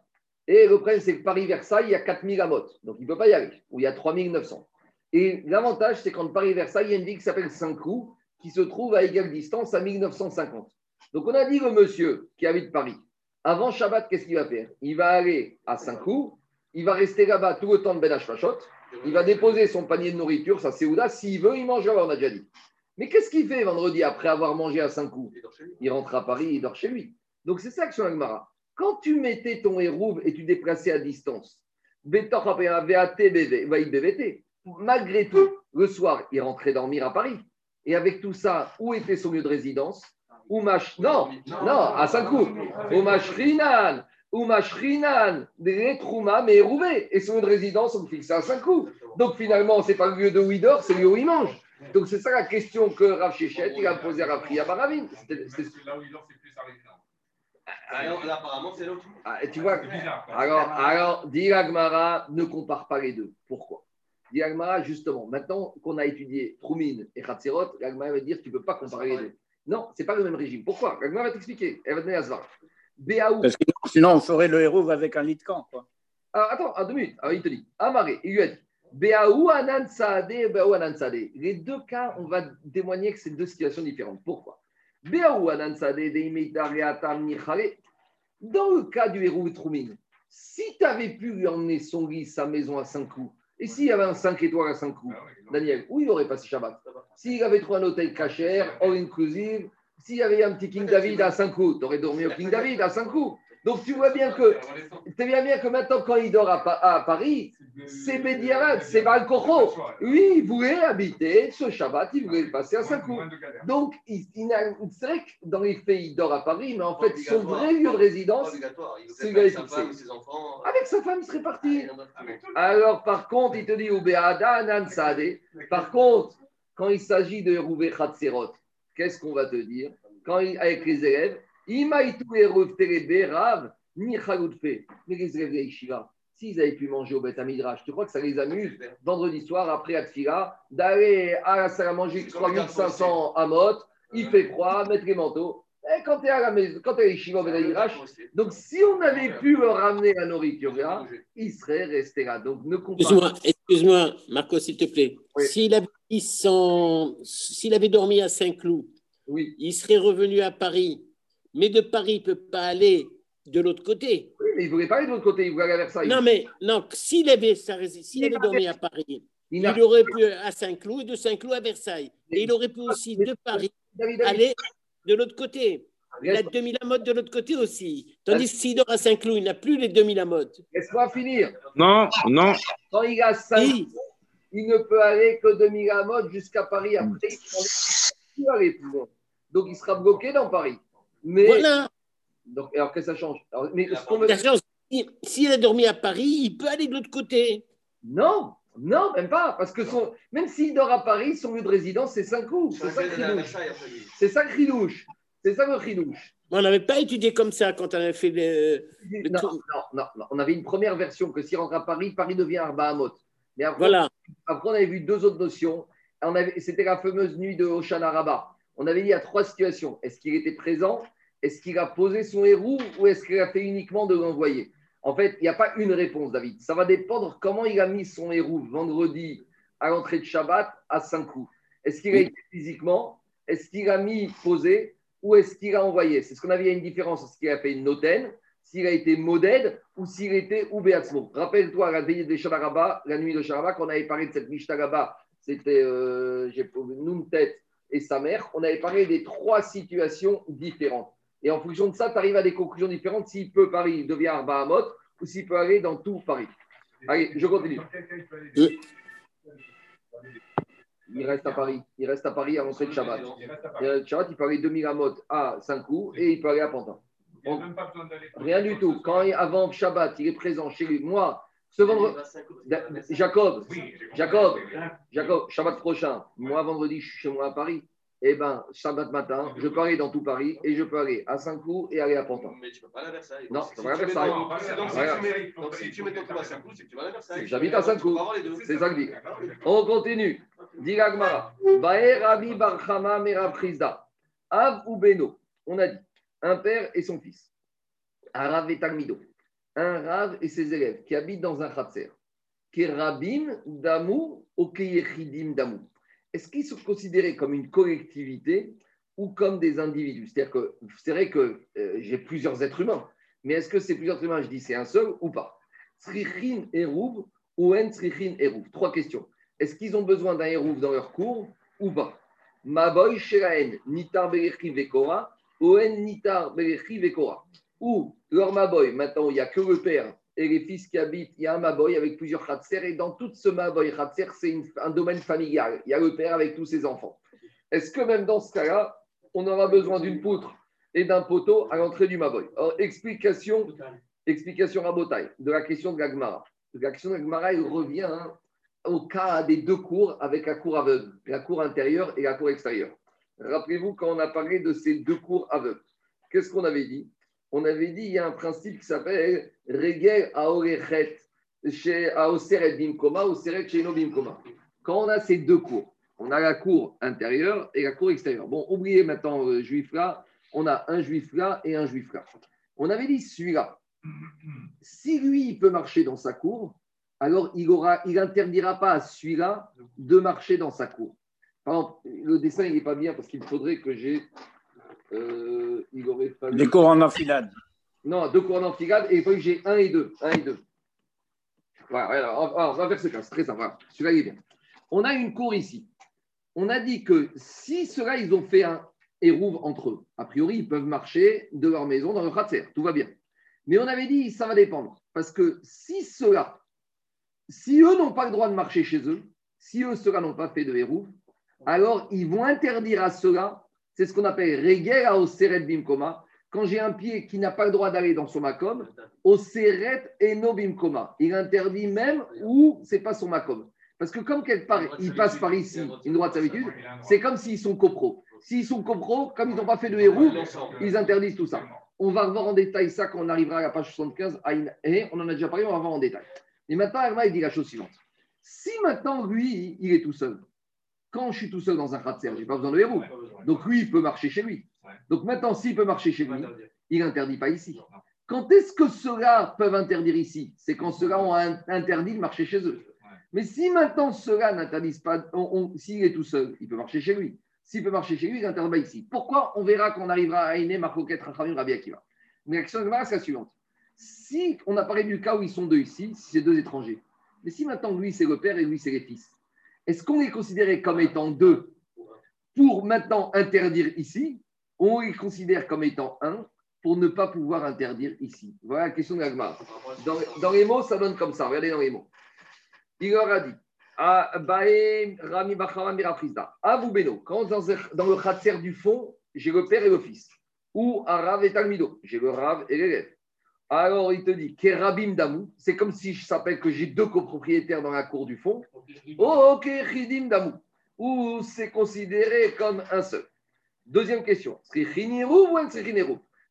Et le problème, c'est que Paris-Versailles, il y a 4000 amotes. Donc, il ne peut pas y aller. Ou il y a 3900. Et l'avantage, c'est qu'en Paris-Versailles, il y a une ville qui s'appelle Saint-Cloud, qui se trouve à égale distance à 1950. Donc, on a dit le monsieur qui habite Paris, avant Shabbat, qu'est-ce qu'il va faire? Il va aller à Saint-Cloud, il va rester là-bas tout le temps de Ben Hashmashot, il va déposer son panier de nourriture, sa Séouda, s'il veut, il mange là on a déjà dit. Mais qu'est-ce qu'il fait vendredi après avoir mangé à Saint-Cloud Il rentre à Paris, il dort chez lui. Donc, c'est ça que sur Agmara. Quand tu mettais ton hérouve et tu déplaçais à distance, malgré tout, le soir, il rentrait dormir à Paris. Et avec tout ça, où était son lieu de résidence? Oumash, non, non, à Saint-Cloud. Oumashrinan, Oumashrinan, des Trouma, mais rouvé. Et son lieu de résidence, on le fixe à Saint-Cloud. Donc finalement, ce n'est pas le lieu de où il dort, c'est le lieu où il mange. Donc c'est ça la question que Rav Shechet, il a posée à Rav que là où il dort, c'est plus à résidence. Ah, non, là, apparemment, c'est l'autre. Ah, et tu vois, C'est bizarre. Alors, alors dit Agmara, ne compare pas les deux. Pourquoi? Dit Agmara, justement, maintenant qu'on a étudié Troumine et Khatzerot, Agmara va dire tu ne peux pas comparer les deux. Non, ce n'est pas le même régime. Pourquoi? Agmara va t'expliquer. Elle va te donner la. Béaou. Parce que sinon, on ferait le héros avec un lit de camp. Quoi. Alors, attends, à deux minutes. Alors, il te dit Amaré, il lui a dit Béaou Anan Saadé, Béaou Anan Saadé. Les deux cas, on va témoigner que c'est deux situations différentes. Pourquoi? Béaou Anan Saadé. Dans le cas du héros Troumine, si tu avais pu lui emmener son lit, sa maison à 5 coups, et s'il y avait un 5 étoiles à 5 coups, Ah. Daniel, où il aurait passé Shabbat? S'il avait trouvé un hôtel cachère, all inclusive, s'il y avait un petit King David à 5 coups, tu aurais dormi au King David à 5 coups. Donc tu vois bien que, tu vois bien que maintenant, quand il dort à, Pa- à Paris, c'est Bédiarad, c'est Balcocho. Lui, il voulait habiter ce Shabbat, il voulait le passer à 5 coups. Donc, il, il a- vrai que dans les faits, il dort à Paris, mais en fait, son vrai lieu de résidence, c'est le avec sa femme, il serait parti. Ah. Alors, par contre, il te dit Ubéada Nan Saadé. Par contre, quand il s'agit de Rouvé Khatserot, qu'est-ce qu'on va te dire quand il, Avec les élèves, ni. Mais les élèves de Yeshiva, s'ils avaient pu manger au Beth Midrash, tu crois que ça les amuse vendredi soir, après Atfila, d'aller à la salle à manger 3500 amot, il fait froid, mettre les manteaux. Et quand tu es à la maison, quand tu es à au Beth Midrash, donc si on avait pu leur ramener la nourriture là, il serait resté là. Donc ne Excuse-moi, excuse-moi, Marco, s'il te plaît. Oui. S'il avait, dit son- s'il avait dormi à Saint-Cloud, Oui. il serait revenu à Paris. Mais de Paris, il ne peut pas aller de l'autre côté. Oui, mais il ne voulait pas aller de l'autre côté, il voulait aller à Versailles. Non, mais non, s'il avait, s'il Il avait dormi à Paris, il aurait pu à Saint-Cloud et de Saint-Cloud à Versailles. Et il aurait pu aussi de Paris David, David, aller de l'autre côté. Il a laisse- 2000 à mode de l'autre côté aussi. Tandis que s'il dort à Saint-Cloud, il n'a plus les 2000 à mode. Laisse-moi finir. Non, non. Quand il a 5, Oui. Il ne peut aller que de Miramode jusqu'à Paris. Après, il ne peut aller plus loin. Donc, il sera bloqué dans Paris. Mais, Voilà. donc, alors que ça change Alors, Mais ce qu'on me- La chance, si- S'il a dormi à Paris, il peut aller de l'autre côté. Non, non, même pas. Parce que son... même s'il dort à Paris, son lieu de résidence, c'est Saint-Cloud. C'est ça. C'est ça le chidouche. C'est ça le chidouche. On n'avait pas étudié comme ça quand on avait fait le. Le Non, tour- non, non, non. On avait une première version que s'il rentre à Paris, Paris devient Arba Hamot. Mais après, Voilà. Après, on avait vu deux autres notions. C'était la fameuse nuit de Hoshana Rabbah. On avait dit à trois situations. Est-ce qu'il était présent? Est-ce qu'il a posé son héros Ou est-ce qu'il a fait uniquement de l'envoyer? En fait, il n'y a pas une réponse, David. Ça va dépendre comment il a mis son héros vendredi à l'entrée de Shabbat à cinq coups. Est-ce qu'il a été physiquement? Est-ce qu'il a mis posé Ou est-ce qu'il a envoyé? C'est ce qu'on avait il y a une différence. Est-ce qu'il a fait une notaine s'il a été modèle ou s'il était Oubéatzmo. Rappelle-toi, la veillée de Shabbat, la nuit de Shabbat, qu'on avait parlé de cette Mishnah là-bas, c'était euh, Nountet et sa mère. On avait parlé des trois situations différentes. Et en fonction de ça, tu arrives à des conclusions différentes. S'il peut Paris il devient Arba Hamot ou s'il peut aller dans tout Paris. Allez, je continue. Il Oui. Il reste à Paris. Il reste à Paris à l'entrée de Shabbat. Il reste à Paris. le Shabbat, il peut aller 2000 amot à Saint-Cloud et il peut aller à Pantin. Il n'y a même pas besoin d'aller. Rien du tout. Quand il- avant Shabbat, il est présent chez lui. Moi, ce vendredi. Jacob, Oui. Jacob. Jacob, Shabbat prochain, moi vendredi, je suis chez moi à Paris. Eh bien, Shabbat matin, je peux aller dans tout Paris et je peux aller à Saint-Cloud et aller à Pantin. Mais tu peux pas aller à Versailles. Non, tu peux pas aller à Versailles. donc, si tu mérites ton Donc si tu mets ton coup à Saint-Cloud, c'est que tu vas aller à Versailles. J'habite à Saint-Cloud. C'est ça que je dis. On continue. Dit l'Agmara. Baer Rabbi Barchama Merav Chizda. Av ou Beno. On a dit un père et son fils. Un Rav et Talmido. Un Rav et ses élèves qui habitent dans un Khatser. Kerabim Damou ou Keyechidim Damou. Est-ce qu'ils sont considérés comme une collectivité ou comme des individus? C'est-à-dire que c'est vrai que euh, j'ai plusieurs êtres humains, mais est-ce que ces plusieurs êtres humains, je dis c'est un seul ou pas? Eruv ou Eruv Trois questions. Est-ce qu'ils ont besoin d'un Eruv dans leur cours ou pas? Maboy Sheraen, Nitar Vekora, Oen Nitar. Ou leur Maboy, maintenant il n'y a que le père et les fils qui habitent, il y a un Maboy avec plusieurs Khatser, et dans tout ce Maboy Khatser, c'est un domaine familial. Il y a le père avec tous ses enfants. Est-ce que même dans ce cas-là, on aura besoin d'une poutre et d'un poteau à l'entrée du Maboy Alors, explication, explication rabotaille de la question de l'Agmara. La question de l'Agmara, il revient hein, au cas des deux cours avec la cour aveugle, la cour intérieure et la cour extérieure. Rappelez-vous quand on a parlé de ces deux cours aveugles, qu'est-ce qu'on avait dit? On avait dit il y a un principe qui s'appelle Regel Aorechet chez Aoseret Bimkoma, Oseret chez Bimkoma. Quand on a ces deux cours, on a la cour intérieure et la cour extérieure. Bon, oubliez maintenant le juif là, on a un juif là et un juif là. On avait dit celui-là, si lui peut marcher dans sa cour, alors il aura, il interdira pas à celui-là de marcher dans sa cour. Le dessin il n'est pas bien parce qu'il faudrait que j'ai, euh, il aurait fallu. Des cours en enfilade. Non, deux cours en enfilade et il faut que j'ai un et deux. Un et deux. Voilà, voilà, on on va faire ce cas, c'est très simple. Voilà, Celui-là, il est bien. On a une cour ici. On a dit que si ceux-là, ils ont fait un érouve entre eux, a priori, ils peuvent marcher de leur maison dans le khatser. Tout va bien. Mais on avait dit, ça va dépendre. Parce que si ceux-là, si eux n'ont pas le droit de marcher chez eux, si eux, ceux-là n'ont pas fait de érouve, alors ils vont interdire à ceux-là, c'est ce qu'on appelle Regel Oseret Bimkoma, quand j'ai un pied qui n'a pas le droit d'aller dans son makom, au Seret et no Bimkoma. Il interdit même où c'est pas son makom. Parce que comme quelque part, ils passent par ici, une droite servitude, c'est comme s'ils sont copro. S'ils sont copro, comme ils n'ont pas fait de héros, ils interdisent tout ça. On va revoir en détail ça quand on arrivera à la page 75. à une- et on en a déjà parlé, on va voir en détail. Et maintenant, Herma, il dit la chose suivante. Si maintenant, lui, il est tout seul, quand je suis tout seul dans un khatser, je n'ai pas besoin de héros. Donc lui, il peut marcher chez lui. Donc maintenant, s'il peut marcher chez lui, il n'interdit pas ici. Quand est-ce que ceux-là peuvent interdire ici? C'est quand ceux-là ont interdit de marcher chez eux. Mais si maintenant ceux-là n'interdisent pas, s'il est tout seul, il peut marcher chez lui. S'il peut marcher chez lui, il n'interdit pas ici. Pourquoi? On verra qu'on arrivera à Aïné, Marcoquet, Rachamim, Rabbi Akiva. Mais la question de c'est la suivante. Si on a parlé du cas où ils sont deux ici, si c'est deux étrangers, mais si maintenant lui c'est le père et lui c'est les fils, est-ce qu'on les considérait comme étant deux pour maintenant interdire ici on les considère comme étant un pour ne pas pouvoir interdire ici? Voilà la question de la Gemara. Dans, dans les mots, ça donne comme ça. Regardez dans les mots. Il leur a dit Ah, Rami Mirafrizda. Avou Beno, quand dans, le khatser du fond, j'ai le père et le fils. Ou un Rav et Talmido, j'ai le Rav et l'élève. Alors il te dit Kerabim Damou, c'est comme si je s'appelle que j'ai deux copropriétaires dans la cour du fond. Oh, ok, Chidim Damou. Ou c'est considéré comme un seul. Deuxième question. Ou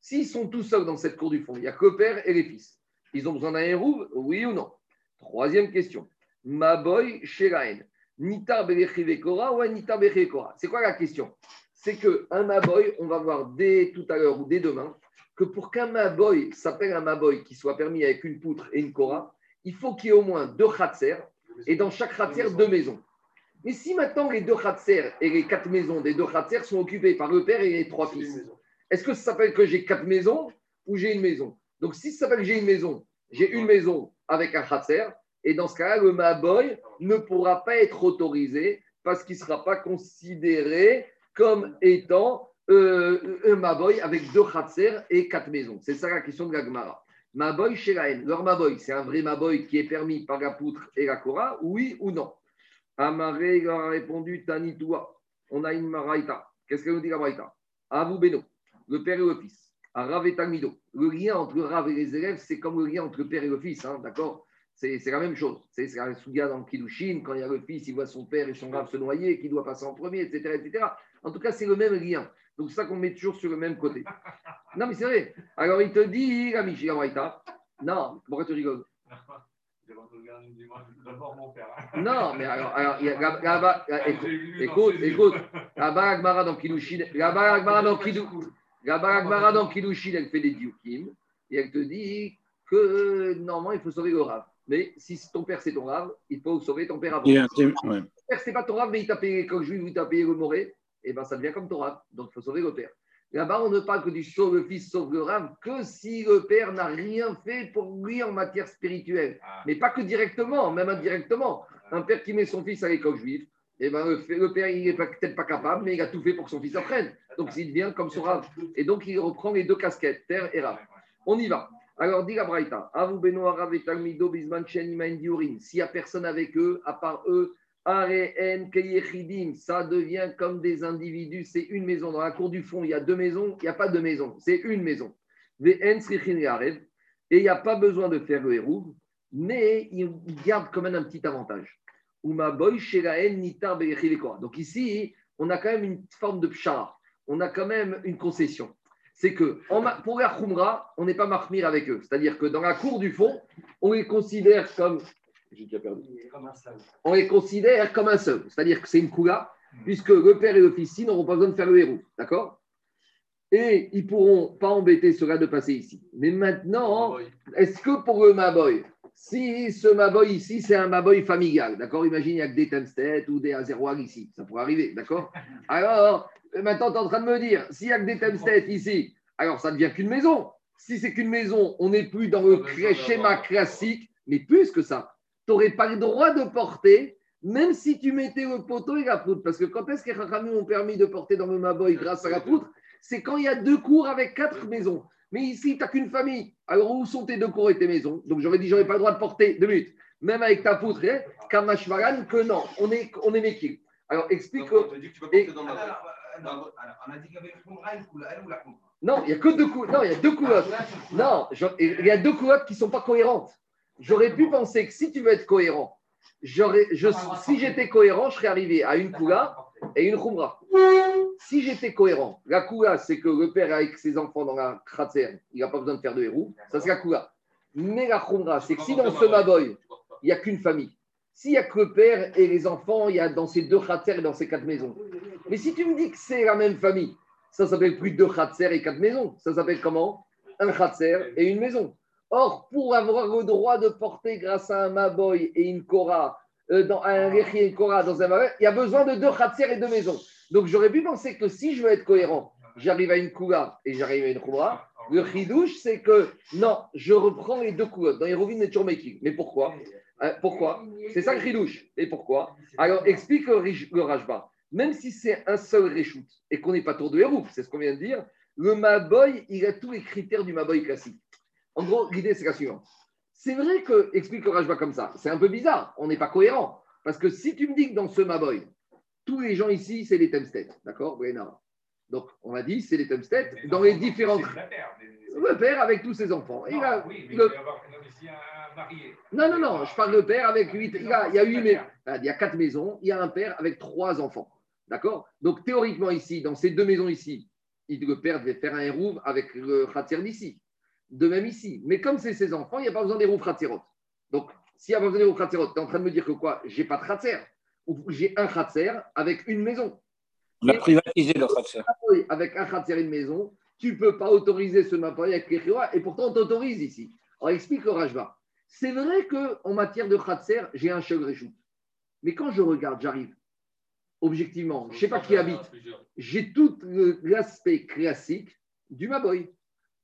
S'ils sont tous seuls dans cette cour du fond, il n'y a que père et les fils. Ils ont besoin d'un hérouv, oui ou non? Troisième question. Maboy Sheraen. Nitar Belechivekora ou Nitar Belechivekora C'est quoi la question? C'est qu'un Maboy, on va voir dès tout à l'heure ou dès demain, que pour qu'un Maboy s'appelle un Maboy qui soit permis avec une poutre et une Kora, il faut qu'il y ait au moins deux Khatser et dans chaque Khatser, deux maisons. Mais si maintenant les deux Khatser et les quatre maisons des deux Khatser sont occupées par le père et les trois fils, est-ce que ça s'appelle que j'ai quatre maisons ou j'ai une maison? Donc si ça s'appelle que j'ai une maison, j'ai une maison avec un Khatser, et dans ce cas-là, le Maboy ne pourra pas être autorisé parce qu'il ne sera pas considéré comme étant euh, un Maboy avec deux Khatser et quatre maisons. C'est ça la question de la Gemara. Maboy chez la haine. Leur Maboy, c'est un vrai Maboy qui est permis par la poutre et la Kora, oui ou non? Amaré, leur a répondu Tanitoua. On a une maraïta. Qu'est-ce qu'elle nous dit la maraïta? Abou Beno, le père et le fils. Rav et Talmido. Le lien entre Rav et les élèves, c'est comme le lien entre père et le fils, hein, d'accord? C'est, la même chose. C'est, c'est la souga dans le quand il y a le fils, il voit son père et son Rav se noyer, qui doit passer en premier, etc., etc. En tout cas, c'est le même lien. Donc, c'est ça qu'on met toujours sur le même côté. Non, mais c'est vrai. Alors, il te dit, la Michi, la Maraïta. Non, pourquoi tu rigoles D'abord mon père. hein. Non, mais alors, alors il y a, là- là-bas, là, écoute, écoute, là-bas, Agmara dans Kiddushin, là-bas, Agmara dans là-bas, Agmara dans elle fait des diukim, et elle te dit que normalement, il faut sauver le rave. Mais si ton père, c'est ton rave, il faut sauver ton père avant. Ton père, c'est pas ton rave, mais il t'a payé comme juif ou il t'a payé le moré, et ben ça devient comme ton rave. Donc, il faut sauver le père. Là-bas, on ne parle que du sauve le fils, sauve le rave, que si le père n'a rien fait pour lui en matière spirituelle. Ah. Mais pas que directement, même indirectement. Un père qui met son fils à l'école juive, eh ben, le, père, il n'est peut-être pas capable, mais il a tout fait pour que son fils apprenne. Donc, il devient comme son rave. Et donc, il reprend les deux casquettes, père et rave. On y va. Alors, dit la Braïta, Avou Beno Arav et Talmido Bisman Chen Diurim. S'il n'y a personne avec eux, à part eux, ça devient comme des individus. C'est une maison. Dans la cour du fond, il y a deux maisons, il n'y a pas deux maisons. C'est une maison. Et il n'y a pas besoin de faire le hérouve, mais il garde quand même un petit avantage. Donc ici, on a quand même une forme de pshara. On a quand même une concession c'est que pour la Khumra, on n'est pas marmire avec eux. C'est-à-dire que dans la cour du fond, on les considère comme. J'ai déjà perdu. On les considère comme un seul. C'est-à-dire que c'est une Kula, puisque le père et le fils ici n'auront pas besoin de faire le héros. D'accord? Et ils ne pourront pas embêter cela de passer ici. Mais maintenant, est-ce que pour le Maboy, si ce Maboy ici, c'est un Maboy familial, d'accord? Imagine, il n'y a que des Temstead ou des Azerwag ici, ça pourrait arriver, d'accord? *laughs* Alors, maintenant, tu es en train de me dire, s'il n'y a que des Temstead ici, alors ça ne devient qu'une maison. Si c'est qu'une maison, on n'est plus dans le schéma classique, mais plus que ça. Tu n'aurais pas le droit de porter, même si tu mettais le poteau et la poutre. Parce que quand est-ce que les ont permis de porter dans le Maboy grâce à la poutre? C'est quand il y a deux cours avec quatre maisons. Mais ici, tu n'as qu'une famille. Alors, où sont tes deux cours et tes maisons? Donc, j'aurais dit, j'aurais pas le droit de porter deux minutes. Même avec ta poutre, hein, Kamashvaran, que non. On est, on est Mekil. Alors, explique. Donc, on dit que tu peux Et- porter dans Alors, la alors, alors, alors, on a dit qu'il y avait une Kula, elle ou la Non, il n'y a que deux coups. Non, il y a deux coulottes. Non, je- il y a deux coulottes qui ne sont pas cohérentes. J'aurais pu penser que si tu veux être cohérent, je, si j'étais cohérent, je serais arrivé à une Kula et une Khumra. Si j'étais cohérent, la Kula, c'est que le père est avec ses enfants dans la kratzer, il n'a pas besoin de faire de héros, ça c'est la Kula. Mais la Khumra, c'est que si dans ce Maboy, il n'y a qu'une famille, s'il n'y a que le père et les enfants, il y a dans ces deux kratzer et dans ces quatre maisons. Mais si tu me dis que c'est la même famille, ça s'appelle plus deux khatser et quatre maisons. Ça s'appelle comment? Un khatser et une maison. Or, pour avoir le droit de porter grâce à un maboy et une kora, euh, un rechi et une kora dans un maboy, il y a besoin de deux khatser et deux maisons. Donc, j'aurais pu penser que si je veux être cohérent, j'arrive à une kula et j'arrive à une khumra. Le chidouche, c'est que non, je reprends les deux coulottes. Dans Yerovin et Tchormeki. Mais pourquoi? Euh, Pourquoi? C'est ça le chidouche. Et pourquoi? Alors, explique le, Rajba. Même si c'est un seul reshoot et qu'on n'est pas tour de héros, c'est ce qu'on vient de dire, le Maboy, il a tous les critères du Maboy classique. En gros, l'idée, c'est la suivante. C'est vrai que, explique le Rajba comme ça, c'est un peu bizarre, on n'est pas cohérent. Parce que si tu me dis que dans ce Maboy, tous les gens ici, c'est les Temstead, d'accord Oui, non. Donc, on a dit, c'est les Temstead dans les mais- Le père avec tous ses enfants. Il a- oui, mais le- il peut y avoir non, un marié. Non, non, non, je parle de père avec huit. Il y a, il y a huit maisons. Il y a quatre maisons, il y a un père avec trois enfants. D'accord? Donc, théoriquement, ici, dans ces deux maisons ici, il- le père devait faire un hérouve avec le khatir d'ici. De même ici. Mais comme c'est ses enfants, il n'y a pas besoin d'hérouve khatirot. Donc, s'il n'y a pas besoin d'hérouve khatirot, tu es en train de me dire que quoi? J'ai pas de khatir. Ou j'ai un khatir avec une maison. On a privatisé le Khatser. Avec un khatir et une maison, tu ne peux pas autoriser ce mapoy avec les et pourtant on t'autorise ici. Alors explique le Rajba. C'est vrai qu'en matière de khatir, j'ai un chèvre réchoute. Mais quand je regarde, j'arrive, objectivement, je ne sais pas qui habite, j'ai tout l'aspect classique du Maboy.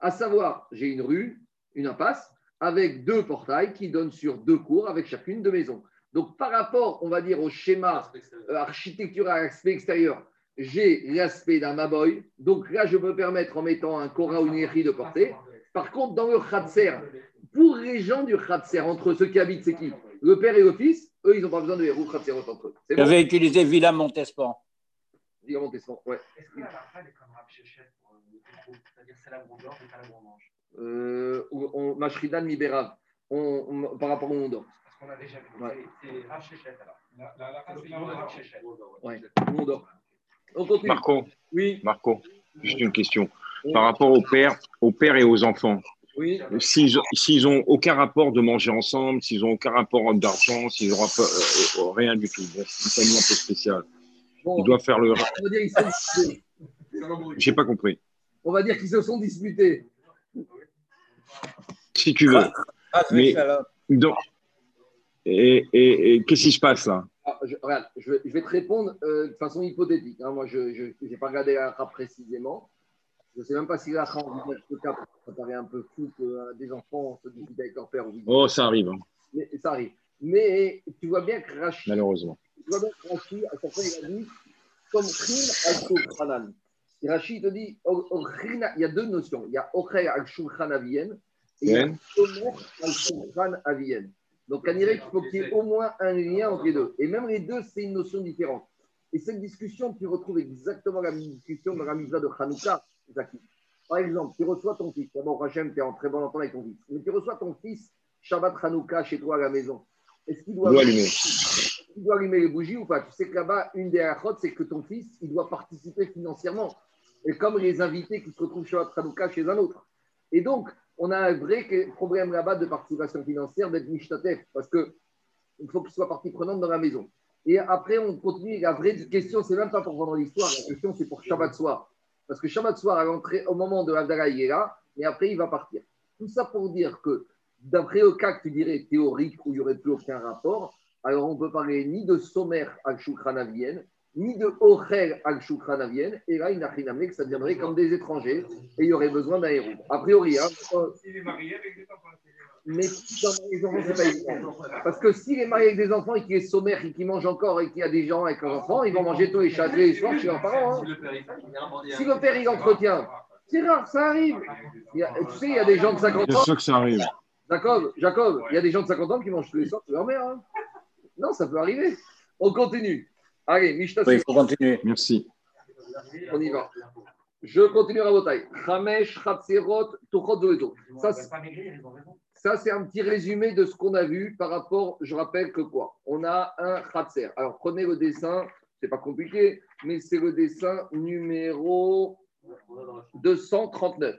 À savoir, j'ai une rue, une impasse, avec deux portails qui donnent sur deux cours avec chacune deux maisons. Donc par rapport, on va dire, au schéma euh, architectural, aspect extérieur, j'ai l'aspect d'un Maboy. Donc là, je peux permettre en mettant un Korah ou une Eri de porter. Par contre, dans le Khatser, pour les gens du Khatser, entre ceux qui habitent, c'est qui Le père et le fils, eux, ils n'ont pas besoin de Hérouf Khatserot entre eux. Bon J'avais utilisé Villa Montespan. T'es sans- Ouais. Est-ce que la lacha, elle est comme C'est-à-dire c'est on dort, c'est pas là où on mange. Euh, on, Mashridan Miberav, on, on- par rapport au monde. Parce qu'on a déjà vu. Ouais. C'est c'est Rav Shechet alors. La, la, la C'est Rav Shechet. Ouais. On continue. Marco, Oui, Marco, juste une question. Par rapport au père, au père et aux enfants, oui. s'ils s'ils ont aucun rapport de manger ensemble, s'ils ont aucun rapport d'argent, s'ils ont rapport- euh, euh, rien du tout, bon, famille un peu spéciale, Bon, ils doivent faire le. disputés. J'ai pas compris. On va dire qu'ils se sont disputés. Si tu veux. Mais dans- et, et- et qu'est-ce qui se passe là? Ah, je, regarde, je, vais- je vais te répondre euh, de façon hypothétique. hein. Moi, je n'ai pas regardé la rap précisément. Je ne sais même pas si la rap en ce cas, ça paraît un peu fou que euh, des enfants se disputent avec leur père. Oh, ça arrive, hein, Mais ça arrive. Mais tu vois bien que Rachid, malheureusement. tu vois bien que Rachid, à chaque fois, il a dit comme Khin al Rachid te dit o- o- Khin- il y a deux notions. Il y a Ochel al Shulchan Avien et il y a. Omer al Shulchan Avien. Donc, qu'il faut qu'il y ait au moins un lien entre les deux. Et même les deux, c'est une notion différente. Et cette discussion, tu retrouves exactement la même discussion dans la mitzvah de Hanouka, Zaki. Par exemple, tu reçois ton fils. D'abord, Hachem, tu es en très bon entente avec ton fils. Mais tu reçois ton fils Shabbat Hanouka chez toi à la maison. Est-ce qu'il doit, Doit allumer. il doit allumer les bougies ou pas? Tu sais que là-bas, une des achot, c'est que ton fils, il doit participer financièrement. Et comme les invités qui se retrouvent chez chez un autre. Et donc, on a un vrai problème là-bas de participation financière, d'être mishtatef, parce que il faut qu'il soit partie prenante dans la maison. Et après, on continue. La vraie question, c'est même pas pour vendre l'histoire, la question, c'est pour Shabbat soir. Parce que Shabbat soir, à l'entrée, au moment de Havdalah, il est là, et après, il va partir. Tout ça pour dire que, d'après le cas que tu dirais théorique où il n'y aurait plus aucun rapport, alors on peut parler ni de Somer al Shukranavienne, ni de Ochel al Shukranavienne, et là, il n'a rien amené que ça deviendrait comme des étrangers, et il y aurait besoin d'un héros. A priori, hein, euh, S'il est marié avec des enfants, c'est- mais dans les enfants, c'est pas évident. Parce que s'il est marié avec des enfants et qu'il est sommaire et qu'il mange encore et qu'il y a des gens avec leurs enfants, ils vont manger tous les chats les soirs chez leurs parents. hein. Si le père il il il entretient, c'est rare, ça arrive. Il y a- tu sais, il y a des gens de 50 C'est ans. sûr que ça arrive. Jacob, Jacob, il y a des gens de 50 ans qui mangent tous les soirs chez leur mère. hein. Non, ça peut arriver. On continue. Allez, Mishta, Oui, il faut continuer. Merci. on y va. Je continue à bataille. Chamesh, Chatzerot, Tochot, Zoeto. Ça, Ça, c'est-. Ça, un petit résumé de ce qu'on a vu par rapport, je rappelle que quoi? On a un khatser. Alors, prenez le dessin, c'est pas compliqué, mais c'est le dessin numéro 239.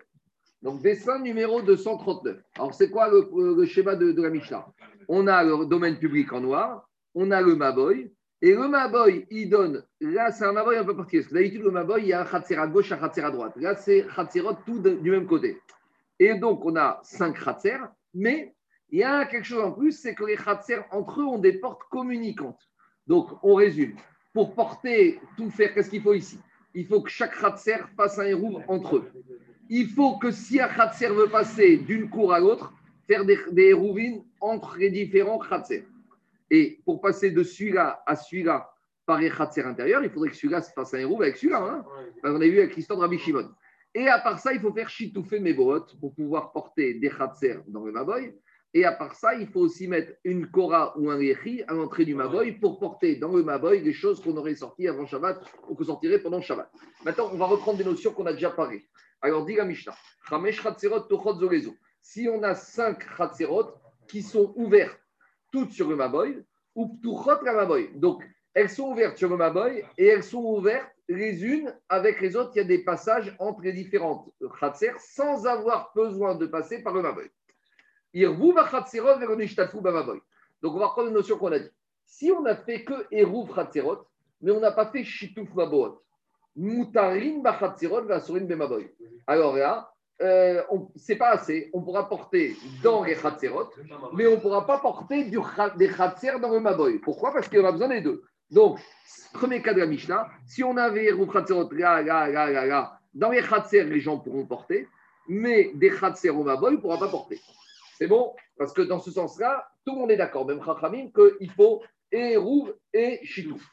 Donc, dessin numéro 239. Alors, c'est quoi le, le schéma de, de la Mishnah? On a le domaine public en noir, on a le Maboy, et le Maboy, il donne, là, c'est un Maboy un peu particulier, parce que d'habitude, le Maboy, il y a un khatser à gauche, un khatser à droite. Là, c'est khatserot tout du même côté. Et donc, on a cinq khatser, mais il y a quelque chose en plus, c'est que les khatser, entre eux, ont des portes communicantes. Donc, on résume. Pour porter, tout faire, qu'est-ce qu'il faut ici? Il faut que chaque khatser fasse un hérouve entre eux. Il faut que si un khatser veut passer d'une cour à l'autre, faire des, des hérouvines entre les différents khatser. Et pour passer de celui-là à celui-là par les khatser intérieurs, il faudrait que celui-là se fasse un hérouve avec celui-là. hein. on a vu avec l'histoire de Rabbi Shimon. Et à part ça, il faut faire chitoufé mebohot pour pouvoir porter des khatser dans le maboy. Et à part ça, il faut aussi mettre une kora ou un yechi à l'entrée du maboy pour porter dans le maboy les choses qu'on aurait sorties avant Shabbat ou qu'on sortirait pendant Shabbat. Maintenant, on va reprendre des notions qu'on a déjà parlé. Alors, dit la Mishnah. Si on a cinq Chatzerot qui sont ouvertes toutes sur le maboy, ou Ptuchot la maboy. Donc, elles sont ouvertes sur le maboy et elles sont ouvertes les unes avec les autres. Il y a des passages entre les différentes Chatzer sans avoir besoin de passer par le maboy. Vers le Nishtatfu Bamaboy. Donc, on va reprendre une notion qu'on a dit. Si on a fait que Eruv Chatzerot, mais on n'a pas fait Shituf Mabohot, Mutarin Bachatzerot Vasurin Bemaboy. Alors là, euh, c'est pas assez. On pourra porter dans les Chatzerot, mais on ne pourra pas porter des Khatser dans le Maboy. Pourquoi? Parce qu'on a besoin des deux. Donc, premier cas de la Mishnah, si on avait là, là, dans les Khatser, les gens pourront porter, mais des Khatser au Maboy, on ne pourra pas porter. C'est bon? Parce que dans ce sens-là, tout le monde est d'accord, même Chachamim, qu'il faut Eruv et Shitouf.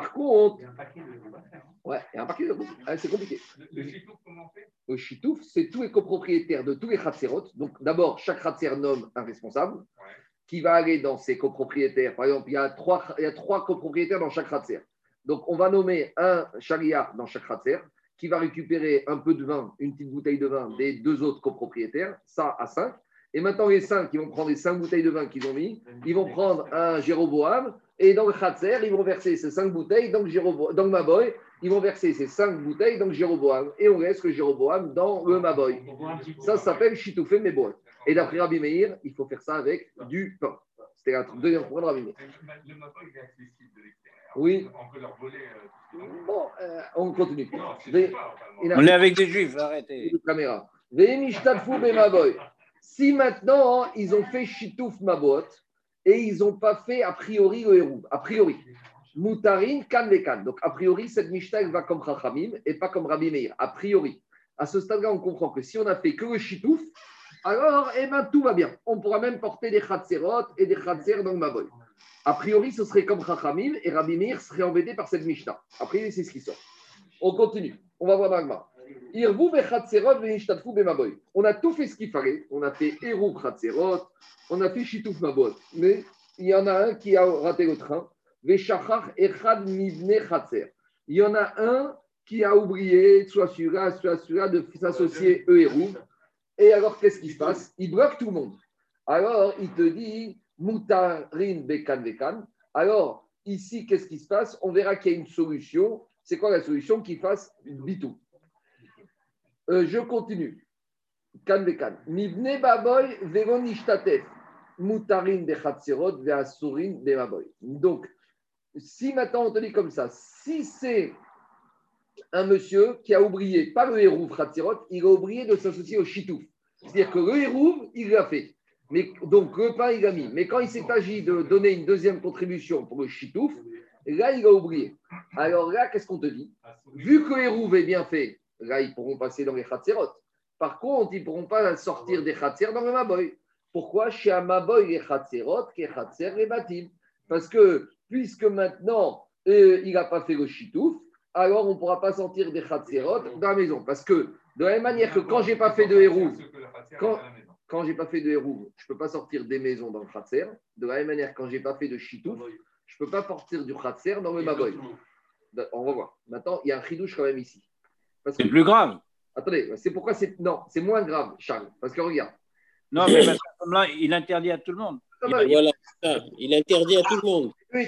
Par contre, Il y a un paquet de de à faire. hein. ouais, il y a un paquet de Ah, c'est compliqué. Le, le chitouf, comment on fait Le Shitouf, c'est tous les copropriétaires de tous les Khatserot. Donc, d'abord, chaque Khatser nomme un responsable. qui va aller dans ses copropriétaires. Par exemple, il y a trois, il y a trois copropriétaires dans chaque Khatser. Donc, on va nommer un charia dans chaque Khatser qui va récupérer un peu de vin, une petite bouteille de vin des deux autres copropriétaires, ça à 5. Et maintenant, les cinq, ils vont prendre les cinq bouteilles de vin qu'ils ont mis, ils vont prendre un Jéroboam, et dans le Khatser, ils vont verser ces cinq bouteilles dans le, dans le Maboy, ils vont verser ces cinq bouteilles dans le Jéroboam, et on laisse le Jéroboam dans le Maboy. Ça, ça s'appelle Chitoufé Meboy. Et d'après Rabbi Meir, il faut faire ça avec du pain. C'était la deuxième fois de Rabbi Meir. Le il est accessible de l'extérieur. Oui. On peut leur voler. euh. Bon, euh, on continue. Non, a- On est avec des juifs, arrêtez. de caméra. Bemaboy. Si maintenant hein, ils ont fait shitouf mabot et ils n'ont pas fait a priori le hérouv, a priori, mutarin kan lekan. Donc a priori cette mishta elle va comme Chachamim et pas comme Rabbi Meir. A priori, à ce stade-là, on comprend que si on a fait que le shitouf, alors eh ben, tout va bien. On pourra même porter des chatzerot et des chatzer dans le maboy. A priori, ce serait comme Chachamim et Rabbi Meir serait embêté par cette mishta. A priori, c'est ce qui sort. On continue. On va voir dans On a tout fait ce qu'il fallait. On a fait Eru chatzerot, on a fait Shituf mabot. Mais il y en a un qui a raté le train. Echad mivne chatzer. Il y en a un qui a oublié, soit celui-là, soit celui-là, de s'associer eux et. Et alors, qu'est-ce qui se passe? Il bloque tout le monde. Alors, il te dit Moutarin bekan bekan. Alors, ici, qu'est-ce qui se passe? On verra qu'il y a une solution. C'est quoi la solution? Qu'il fasse bitou. Euh, je continue. Kan baboy veron ishtatef. Moutarin bechatzerot veasurin bemaboy. Donc, si maintenant on te dit comme ça, si c'est un monsieur qui a oublié, pas le hérouv chatzerot, il a oublié de s'associer au chitouf. C'est-à-dire que le hérouv, il l'a fait. Mais, donc le pain, il l'a mis. Mais quand il s'est agi de donner une deuxième contribution pour le chitouf, là, il a oublié. Alors là, qu'est-ce qu'on te dit? Vu que le hérouv est bien fait, là, ils pourront passer dans les chatzerot. Par contre, ils ne pourront pas sortir des chatzer dans le maboy. Pourquoi Chez un maboy, les chatzerot, les chatzer, les batim? Parce que, puisque maintenant, euh, il n'a pas fait le chitouf, alors on ne pourra pas sortir des chatzerot dans la maison. Parce que, de la même manière que quand je n'ai pas fait de hérouv, quand, quand j'ai pas fait de hérouv, je ne peux pas sortir des maisons dans le khatser. De la même manière, quand j'ai pas fait de chitouf, je ne peux pas sortir du khatser dans le maboy. On va voir. Maintenant, il y a un chidouche quand même ici. Parce que, C'est plus grave. attendez, c'est pourquoi c'est. Non, c'est moins grave, Charles. Parce que regarde. Non, mais là, il interdit à tout le monde. Va, Voilà, c'est il interdit à tout le monde. oui,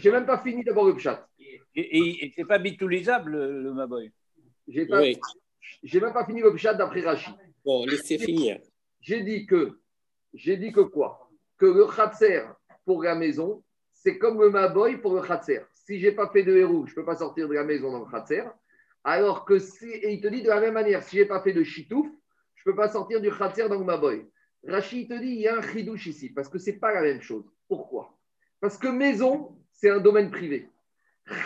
j'ai- même pas fini d'abord le chat. Et, et, et c'est pas bitoulisable, le, le Maboy. J'ai pas, Oui. j'ai même pas fini le chat d'après Rachid. Bon, laissez finir. J'ai dit que, j'ai dit que quoi? Que le khatser pour la maison, c'est comme le maboy pour le khatser. Si j'ai pas fait de héros, je peux pas sortir de la maison dans le khatser. Alors que et il te dit de la même manière, si j'ai pas fait de chitouf, je peux pas sortir du khatser dans le maboy. Rachid te dit, il y a un chidouche ici, parce que c'est pas la même chose. Pourquoi? Parce que maison, c'est un domaine privé.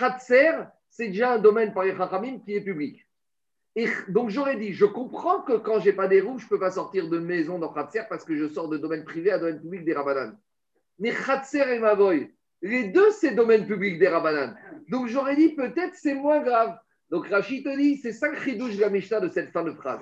Khatser, c'est déjà un domaine par les Chachamim qui est public. Et donc j'aurais dit, je comprends que quand j'ai pas des roues, je peux pas sortir de maison dans Khatser parce que je sors de domaine privé à domaine public des Rabbanan. Mais Khatser et Mavoy, les deux c'est domaine public des Rabbanan. Donc j'aurais dit peut-être c'est moins grave. Donc Rachid te dit, c'est ça le de la Mishnah de cette fin de phrase.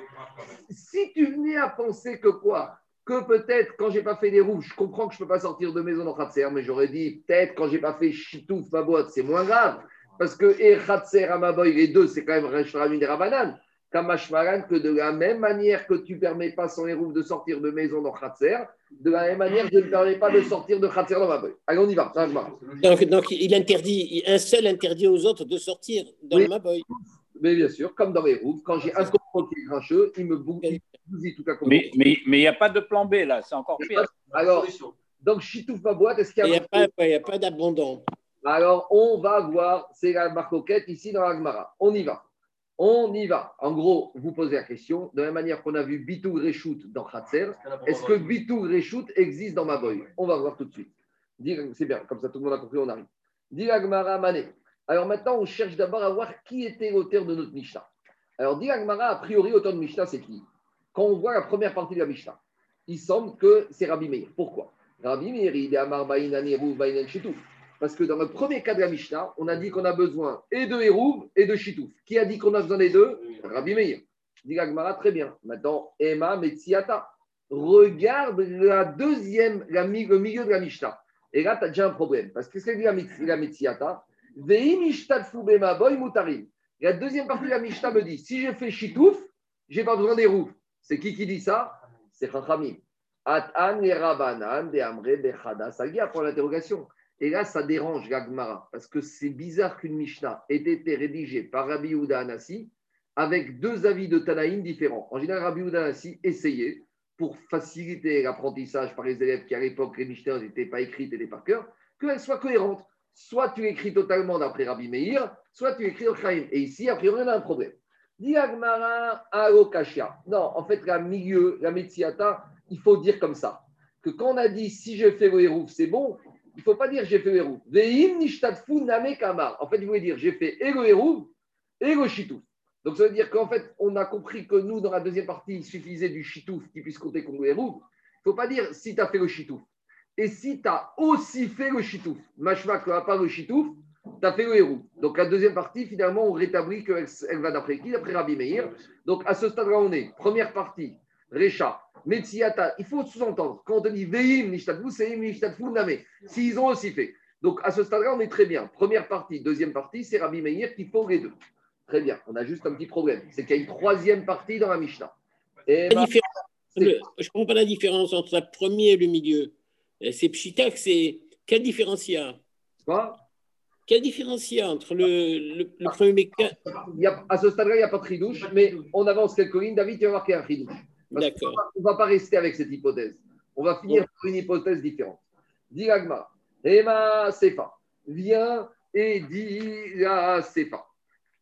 Si tu venais à penser que quoi? Que peut-être quand j'ai pas fait des roues, je comprends que je peux pas sortir de maison dans Khatser, mais j'aurais dit peut-être quand j'ai pas fait Chitouf, ma boîte, c'est moins grave. Parce que et Khatser, Amaboy, les deux, c'est quand même Reshramim des Rabbanan. Kamashmaran, que de la même manière que tu ne permets pas sans hérouf de sortir de maison dans Khatser, de la même manière, je ne permets pas de sortir de Khatser dans Maboy. Allez, on y va. ça va. Donc, donc, il interdit, un seul interdit aux autres de sortir dans Oui. le Maboy. Mais bien sûr, comme dans les roues, quand j'ai un comprend qui est grincheux, il me bou- il bousille tout à coup. Mais il mais, n'y a pas de plan B, là. C'est encore pire. Alors, donc, Chitouf, ma boîte, est-ce qu'il Il y n'y a pas, il y a pas d'abondant. Alors, on va voir, c'est la marcoquette ici dans l'Agmara. On y va. On y va. En gros, vous posez la question, de la même manière qu'on a vu Bitou Reshoot dans Khatser, est-ce que Bitou Reshoot existe dans Maboy On va voir tout de suite. C'est bien, comme ça tout le monde a compris, on arrive. Dis l'Agmara Mané. Alors maintenant, on cherche d'abord à voir qui était l'auteur de notre Mishnah. Alors, dit l'Agmara, a priori, l'auteur de Mishnah, c'est qui? Quand on voit la première partie de la Mishnah, il semble que c'est Rabbi Meir. Pourquoi? Rabbi Meir, il est Amar Baïnan Shitouf. Parce que dans le premier cas de la Mishnah, on a dit qu'on a besoin et de Hérouv et de Shitouf. Qui a dit qu'on a besoin des deux Rabbi Meir. Dit l'Agmara, très bien. Maintenant, Emma Metsiata. regarde la deuxième, la, le milieu de la Mishnah. Et là, tu as déjà un problème. Parce que qu'est-ce qu'elle dit la, Mitz- la deuxième partie de la Mishnah me dit si je fais chitouf, j'ai pas besoin des roues. C'est qui qui dit ça? C'est Chachamim. At-an et Rabanan de Amre Bechada Sagia pour l'interrogation. Et là, ça dérange la Gemara, parce que c'est bizarre qu'une Mishnah ait été rédigée par Rabbi Yehuda Anassi avec deux avis de Tanaïm différents. En général, Rabbi Yehuda Anassi essayait, pour faciliter l'apprentissage par les élèves qui, à l'époque, les Mishnahs n'étaient pas écrites et des par cœur, qu'elles soient cohérentes. Soit tu écris totalement d'après Rabbi Meir, soit tu écris au Chaim. Et ici, a priori, on a un problème. Dit Agmara Alokashia. Non, en fait, la milieu, la Metziata, il faut dire comme ça. Que quand on a dit si je fais le c'est bon, il ne faut pas dire j'ai fait le hérouf. Veim name kamar. En fait, il voulait dire j'ai fait et le hérouf et le chitouf. Donc ça veut dire qu'en fait, on a compris que nous, dans la deuxième partie, il suffisait du chitouf qui puisse compter comme le. Il ne faut pas dire si tu as fait le chitouf. Et si tu as aussi fait le chitouf, machma que à part le chitouf, tu as fait le hérouf. Donc la deuxième partie, finalement, on rétablit qu'elle elle va d'après qui? D'après Rabbi Meir. Donc à ce stade-là, on est première partie, Recha, Metsiata. Il faut sous-entendre. Quand on te dit Veim, Nishtadfu, c'est Nishtadfu Name. S'ils ont aussi fait. Donc à ce stade-là, on est très bien. Première partie, deuxième partie, c'est Rabbi Meir qui faut les deux. Très bien. On a juste un petit problème. C'est qu'il y a une troisième partie dans la Mishnah. Et La bah, je ne comprends pas la différence entre le premier et le milieu. C'est Pshita c'est. Quelle différence il y a? Quoi? Quelle différence il y a entre le, le, le premier cas Il y a- à ce stade-là, il n'y a pas de ridouche, mais on avance quelques lignes. David, tu vas voir qu'il y a un ridouche. D'accord. On ne va pas rester avec cette hypothèse. On va finir par une hypothèse différente. Dis l'agma, Ema Sefa, viens et dis la Sefa.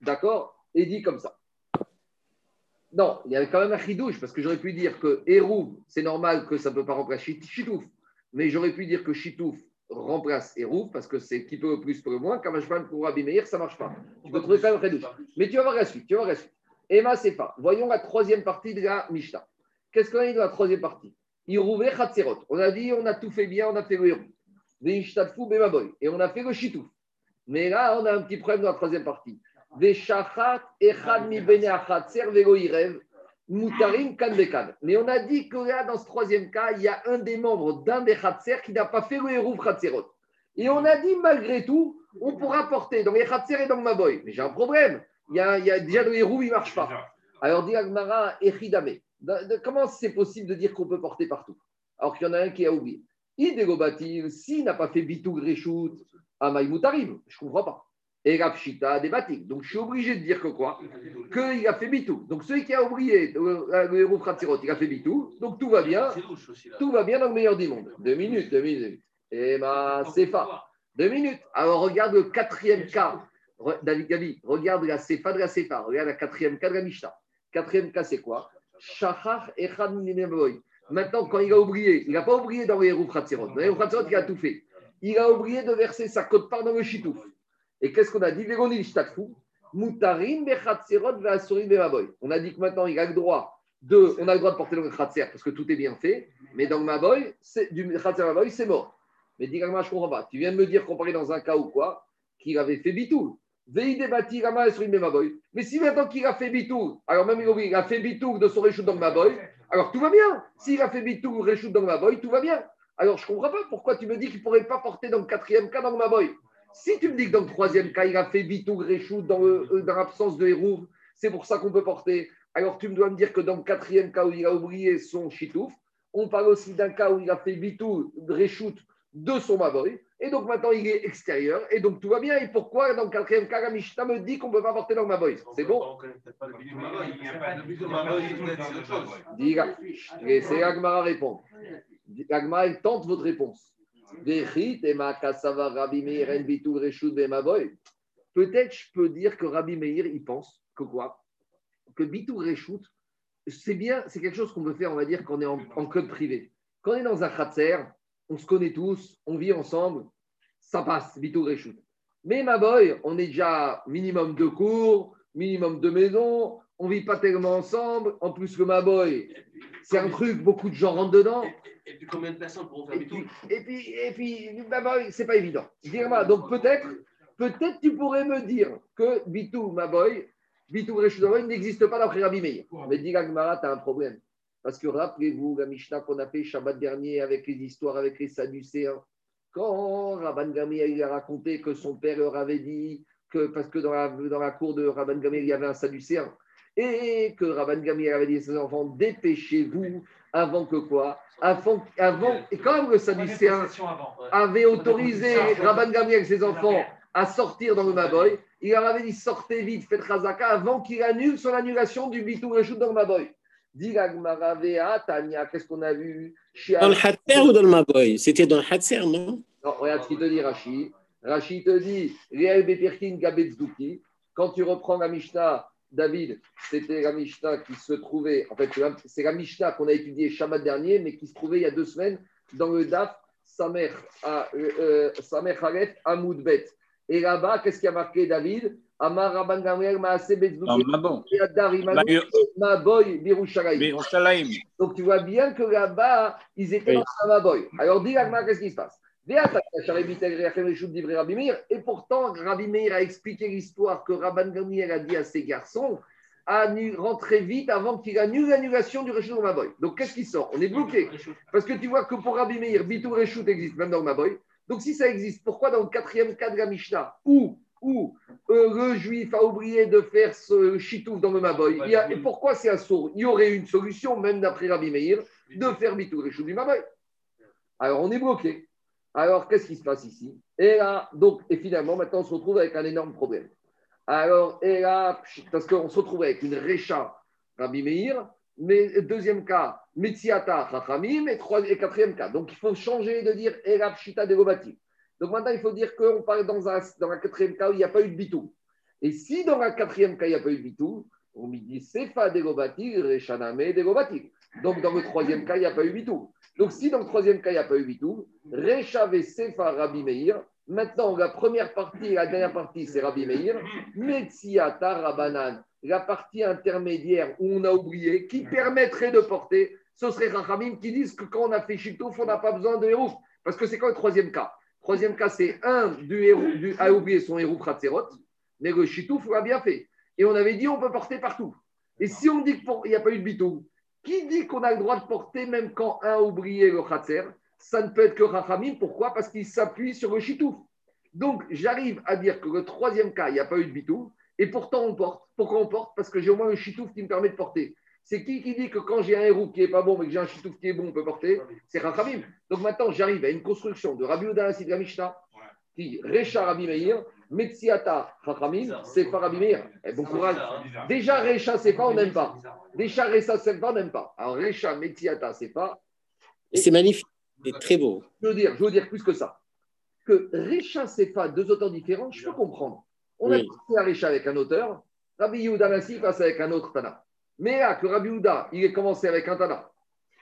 D'accord? Et dis comme ça. Non, il y avait quand même un chidouche, parce que j'aurais pu dire que Hérouv, c'est normal que ça ne peut pas remplacer Chit- Chitouf. Mais j'aurais pu dire que Chitouf remplace Hérouv, parce que c'est qui peut le plus, peut le moins. Kamashman pour Rabbi Meir, ça ne marche pas. Tu peux trouver quand même un chidouche. Mais tu vas voir la suite. Tu vas voir la suite. Emma Sefa. Voyons la troisième partie de la Mishnah. Qu'est-ce qu'on a dit dans la troisième partie? Irouvé Khatzerot. On a dit, on a tout fait bien, on a fait le Bemaboy. Et on a fait le Chitouf. Mais là, on a un petit problème dans la troisième partie. Moutarim. Mais on a dit que là, dans ce troisième cas, il y a un des membres d'un des Khatser qui n'a pas fait le héros Khatzerot. Et on a dit, malgré tout, on pourra porter dans les Khatser et dans le Maboy. Mais j'ai un problème. Il y a, il y a déjà le héros, il ne marche pas. Alors, dit Agmara Echidame. Comment c'est possible de dire qu'on peut porter partout Alors qu'il y en a un qui a oublié. Idégobatil, s'il n'a pas fait bitou gréchout à Maïmoutarim, je ne comprends pas. Et Rapshita débatik. Donc je suis obligé de dire que quoi? Qu'il a fait bitou. Donc celui qui a oublié euh, le héros Khatzirot, il a fait bitou. Donc tout va bien. Tout va bien dans le meilleur des mondes. Deux minutes, deux minutes. Et ma Sefa. Deux minutes. Alors regarde le quatrième cas. David Gabi, regarde la Sefa de la Sefa. Regarde la quatrième cas de la Mishnah. Quatrième cas, c'est quoi? Maintenant, quand il a oublié, il n'a pas oublié les Hérouf Khatzirot. Khatzirot, il a tout fait. Il a oublié de verser sa cote-part dans le chitouf. Et qu'est-ce qu'on a dit? On a dit que maintenant, il a le droit de, on a le droit de porter le Khatzer parce que tout est bien fait. Mais dans le Maboy, du Maboy, c'est mort. Mais dis je comprends pas. Tu viens de me dire qu'on dans un cas ou quoi Qu'il avait fait Bitoul. Mais si maintenant qu'il a fait Bitoul, alors même il a fait Bitoul de son Réchout dans Maboy, alors tout va bien. S'il a fait Bitoul Réchout dans Maboy, tout va bien. Alors je ne comprends pas pourquoi tu me dis qu'il ne pourrait pas porter dans le quatrième cas dans Maboy. Si tu me dis que dans le troisième cas, il a fait Bitou Gréchou dans, euh, dans l'absence de Hérouv, c'est pour ça qu'on peut porter. Alors tu me dois me dire que dans le quatrième cas où il a oublié son chitouf, on parle aussi d'un cas où il a fait Bitou Gréchou de son Maboy. Et donc maintenant il est extérieur. Et donc tout va bien. Et pourquoi dans le quatrième cas, la Mishnah me dit qu'on ne peut pas porter le Maboy C'est bon? Laissez Agmara répondre. Agmara, il tente votre réponse. Peut-être je peux dire que Rabbi Meir, il pense que quoi? Que bitou reshut, c'est bien, c'est quelque chose qu'on peut faire, on va dire, quand on est en, en club privé. Quand on est dans un khatser, on se connaît tous, on vit ensemble, ça passe, bitou reshut. Mais ma boy, on est déjà minimum de cours, minimum de maison, on vit pas tellement ensemble. En plus, le ma boy, c'est un truc, beaucoup de gens rentrent dedans. Et puis combien de personnes pourront faire Et puis, et puis, et puis bah, bah, c'est pas évident. Dis-moi, donc peut-être, peut-être tu pourrais me dire que Bitou, ma boy, Bitou Reshudaboy n'existe pas d'après Rabbi Meir. Mais dis tu as un problème. Parce que rappelez-vous la Mishnah qu'on a fait Shabbat dernier avec les histoires avec les Sadducéens. Quand Rabban Gamliel il a raconté que son père leur avait dit que, parce que dans la, cour de Rabban Gamliel, il y avait un Sadducéen, et que Rabban Gamliel avait dit à ses enfants dépêchez-vous avant que quoi? Avant, avant, et comme le Sadducéen avait autorisé Rabban Gamliel et ses enfants à sortir dans le Maboy, il leur avait dit sortez vite, faites Razaka avant qu'il annule son annulation du Bitou Reshut dans le Maboy. Dit Tania, qu'est-ce qu'on a vu? Dans le Hatser ou dans le Maboy C'était dans le Hatser, non? Non, regarde ce qu'il te dit, Rachid. Rachid te dit Réel Beperkin Gabetzduki. Quand tu reprends la Mishnah, David, c'était la Mishnah qui se trouvait, en fait, c'est la Mishnah qu'on a étudiée Shabbat dernier, mais qui se trouvait il y a deux semaines dans le DAF Samer euh, Samer Halef Amoudbet. Et là-bas, qu'est-ce qui a marqué David? Amar Rabban Gamliel Maase Bah, Maboy Birushalayim. Donc tu vois bien que là-bas, ils étaient dans un Maboy. Alors dis Agma, qu'est-ce qui se passe? Et pourtant, Rabbi Meir a expliqué l'histoire que Rabban Gamliel a dit à ses garçons à rentrer vite avant qu'il annule l'annulation du dans Maboy. Donc qu'est-ce qui sort? On est bloqué. Parce que tu vois que pour Rabbi Meir, Bitou Réchut existe même dans Maboy. Donc si ça existe, pourquoi dans le quatrième cas de la Mishnah, où, euh, le juif a oublié de faire ce chitouf dans le Maboy, a- et pourquoi c'est un sourd? Il y aurait une solution, même d'après Rabbi Meir, de faire Bitou Réchut du Maboy. Alors on est bloqué. Alors, qu'est-ce qui se passe ici? Et là, donc, et finalement, maintenant, on se retrouve avec un énorme problème. Alors, et là, parce qu'on se retrouve avec une Recha Rabbi Meir, mais deuxième cas, Metziata Chachamim, et, trois, et quatrième cas. Donc, il faut changer de dire Ela Pshita Degobati. Donc, maintenant, il faut dire qu'on parle dans un, dans un quatrième cas où il n'y a pas eu de bitou. Et si dans un quatrième cas, il n'y a pas eu de bitou, on me dit Sefa Degobati, Rechaname Degobati. Donc, dans le troisième cas, il n'y a pas eu bitou. Donc, si dans le troisième cas, il n'y a pas eu bitou, Rechav et Sefa Rabbi Meir. Maintenant, la première partie la dernière partie, c'est Rabbi Meir. Metsiata Rabanan, la partie intermédiaire où on a oublié, qui permettrait de porter, ce serait Rachamim qui disent que quand on a fait Chitouf, on n'a pas besoin de héros. Parce que c'est quoi le troisième cas? Troisième cas, c'est un du héros, du, oublié son héros Kratserot, mais le Chitouf, l'a bien fait. Et on avait dit on peut porter partout. Et si on dit qu'il n'y a pas eu de bitou, qui dit qu'on a le droit de porter même quand un a oublié le Khatser? Ça ne peut être que Rachamim. Pourquoi? Parce qu'il s'appuie sur le Chitouf. Donc, j'arrive à dire que le troisième cas, il n'y a pas eu de bitou, et pourtant on porte. Pourquoi on porte? Parce que j'ai au moins le chitouf qui me permet de porter. C'est qui qui dit que quand j'ai un héros qui n'est pas bon, mais que j'ai un chitouf qui est bon, on peut porter C'est Rachamim. Donc maintenant, j'arrive à une construction de Rabbi Uda de la Mishnah, qui Recha Rabbi Meir, Metsiata Rachamim, c'est pas Rabbi Meir. Eh, bon courage. Déjà, Recha, c'est pas, on n'aime pas. Déjà, Recha, c'est pas, on n'aime pas. Alors, Recha, Metsiata, c'est pas. Et C'est magnifique. C'est très beau. Je veux dire, je veux dire plus que ça. Que Recha Sefa, deux auteurs différents, je peux comprendre. On a passé à Recha avec un auteur, Rabbi Yehuda Nassi passe avec un autre Tana. Mais là, que Rabbi Yehuda, il est commencé avec un Tana,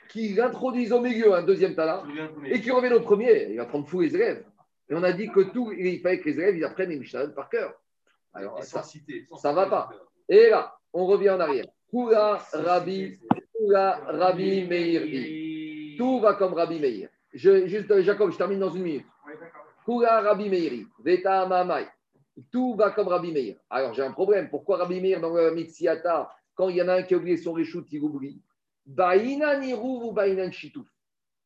qui introduise au milieu un deuxième Tana, et qui revient au premier, il va prendre fou les élèves. Et on a dit que tout, il fallait que les élèves ils apprennent les Mishnah par cœur. Alors, ça, ça va pas. Et là, on revient en arrière. Kula Rabbi, Kula Rabbi Meiri. Tout va comme Rabbi Meir. Je, juste, Jacob, je termine dans une minute. Kula Rabbi Meiri. Veta Mamai. Tout va comme Rabbi Meir. Alors, j'ai un problème. Pourquoi Rabbi Meir dans le Mitsiata, quand il y en a un qui a oublié son réchout, il oublie Baïna ou Baïnan Shitouf.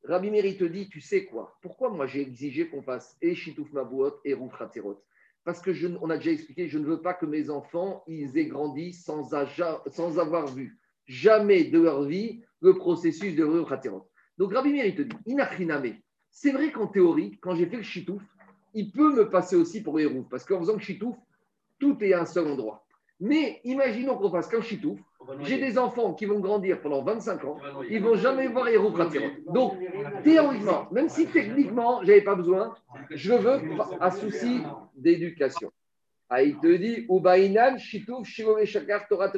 Rabbi Meir, il te dit, tu sais quoi? Pourquoi moi j'ai exigé qu'on fasse et Shitouf Mabouot et Rouf Khatzerot Parce que on a déjà expliqué, je ne veux pas que mes enfants, ils aient grandi sans, avoir vu jamais de leur vie le processus de Rouf Khatzerot. Donc Rabbi Meir, il te dit, Inachiname. C'est vrai qu'en théorie, quand j'ai fait le Shitouf, il peut me passer aussi pour roues, parce qu'en faisant le chitouf, tout est à un seul endroit. Mais imaginons qu'on fasse qu'un chitouf, j'ai des enfants qui vont grandir pendant 25 ans, ils vont jamais voir roues Donc, théoriquement, même si techniquement, je n'avais pas besoin, je veux à souci d'éducation. Ah, il te dit, Ubainan, chitouf, shirove shakar, Torah,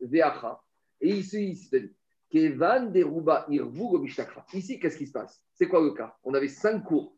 veacha. Et ici, il te dit, Kevan, deruba, irvu, gobishtakra. Ici, qu'est-ce qui se passe? C'est quoi le cas? On avait cinq cours.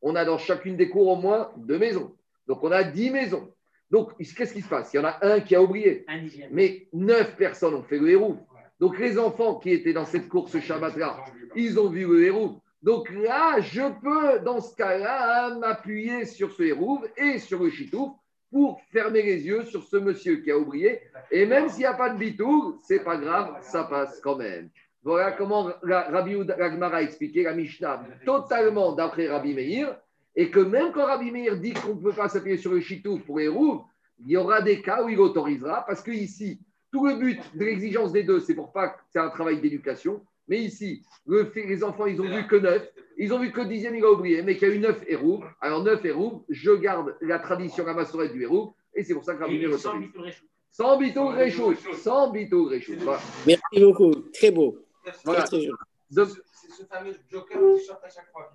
On a dans chacune des cours au moins deux maisons. Donc, on a dix maisons. Donc, qu'est-ce qui se passe? Il y en a un qui a oublié. Un. Mais neuf personnes ont fait le héros. Donc, les enfants qui étaient dans cette course Shabbat-là, ils ont vu le héros. Donc là, je peux, dans ce cas-là, m'appuyer sur ce héros et sur le chitouf pour fermer les yeux sur ce monsieur qui a oublié. Et même s'il n'y a pas de bitou, c'est pas grave, ça passe quand même. Voilà comment Rabbi Gemara a expliqué la Mishnah totalement d'après Rabbi Meir, et que même quand Rabbi Meir dit qu'on ne peut pas s'appuyer sur le chitou pour les roues, il y aura des cas où il autorisera, parce que ici, tout le but de l'exigence des deux, c'est pour pas que c'est un travail d'éducation. Mais ici, le fait- les enfants, ils ont vu que neuf, ils ont vu que dixième, il a oublié, mais qu'il y a eu neuf héros. Alors neuf héros, je garde la tradition, la massorette du héros, et c'est pour ça que Rabbi Meir autorise. bitou réchou. Sans bitou réchaud, sans bitou réchaud. Voilà. Merci beaucoup. Très beau. Voilà. C'est ce fameux joker qui sort à chaque fois.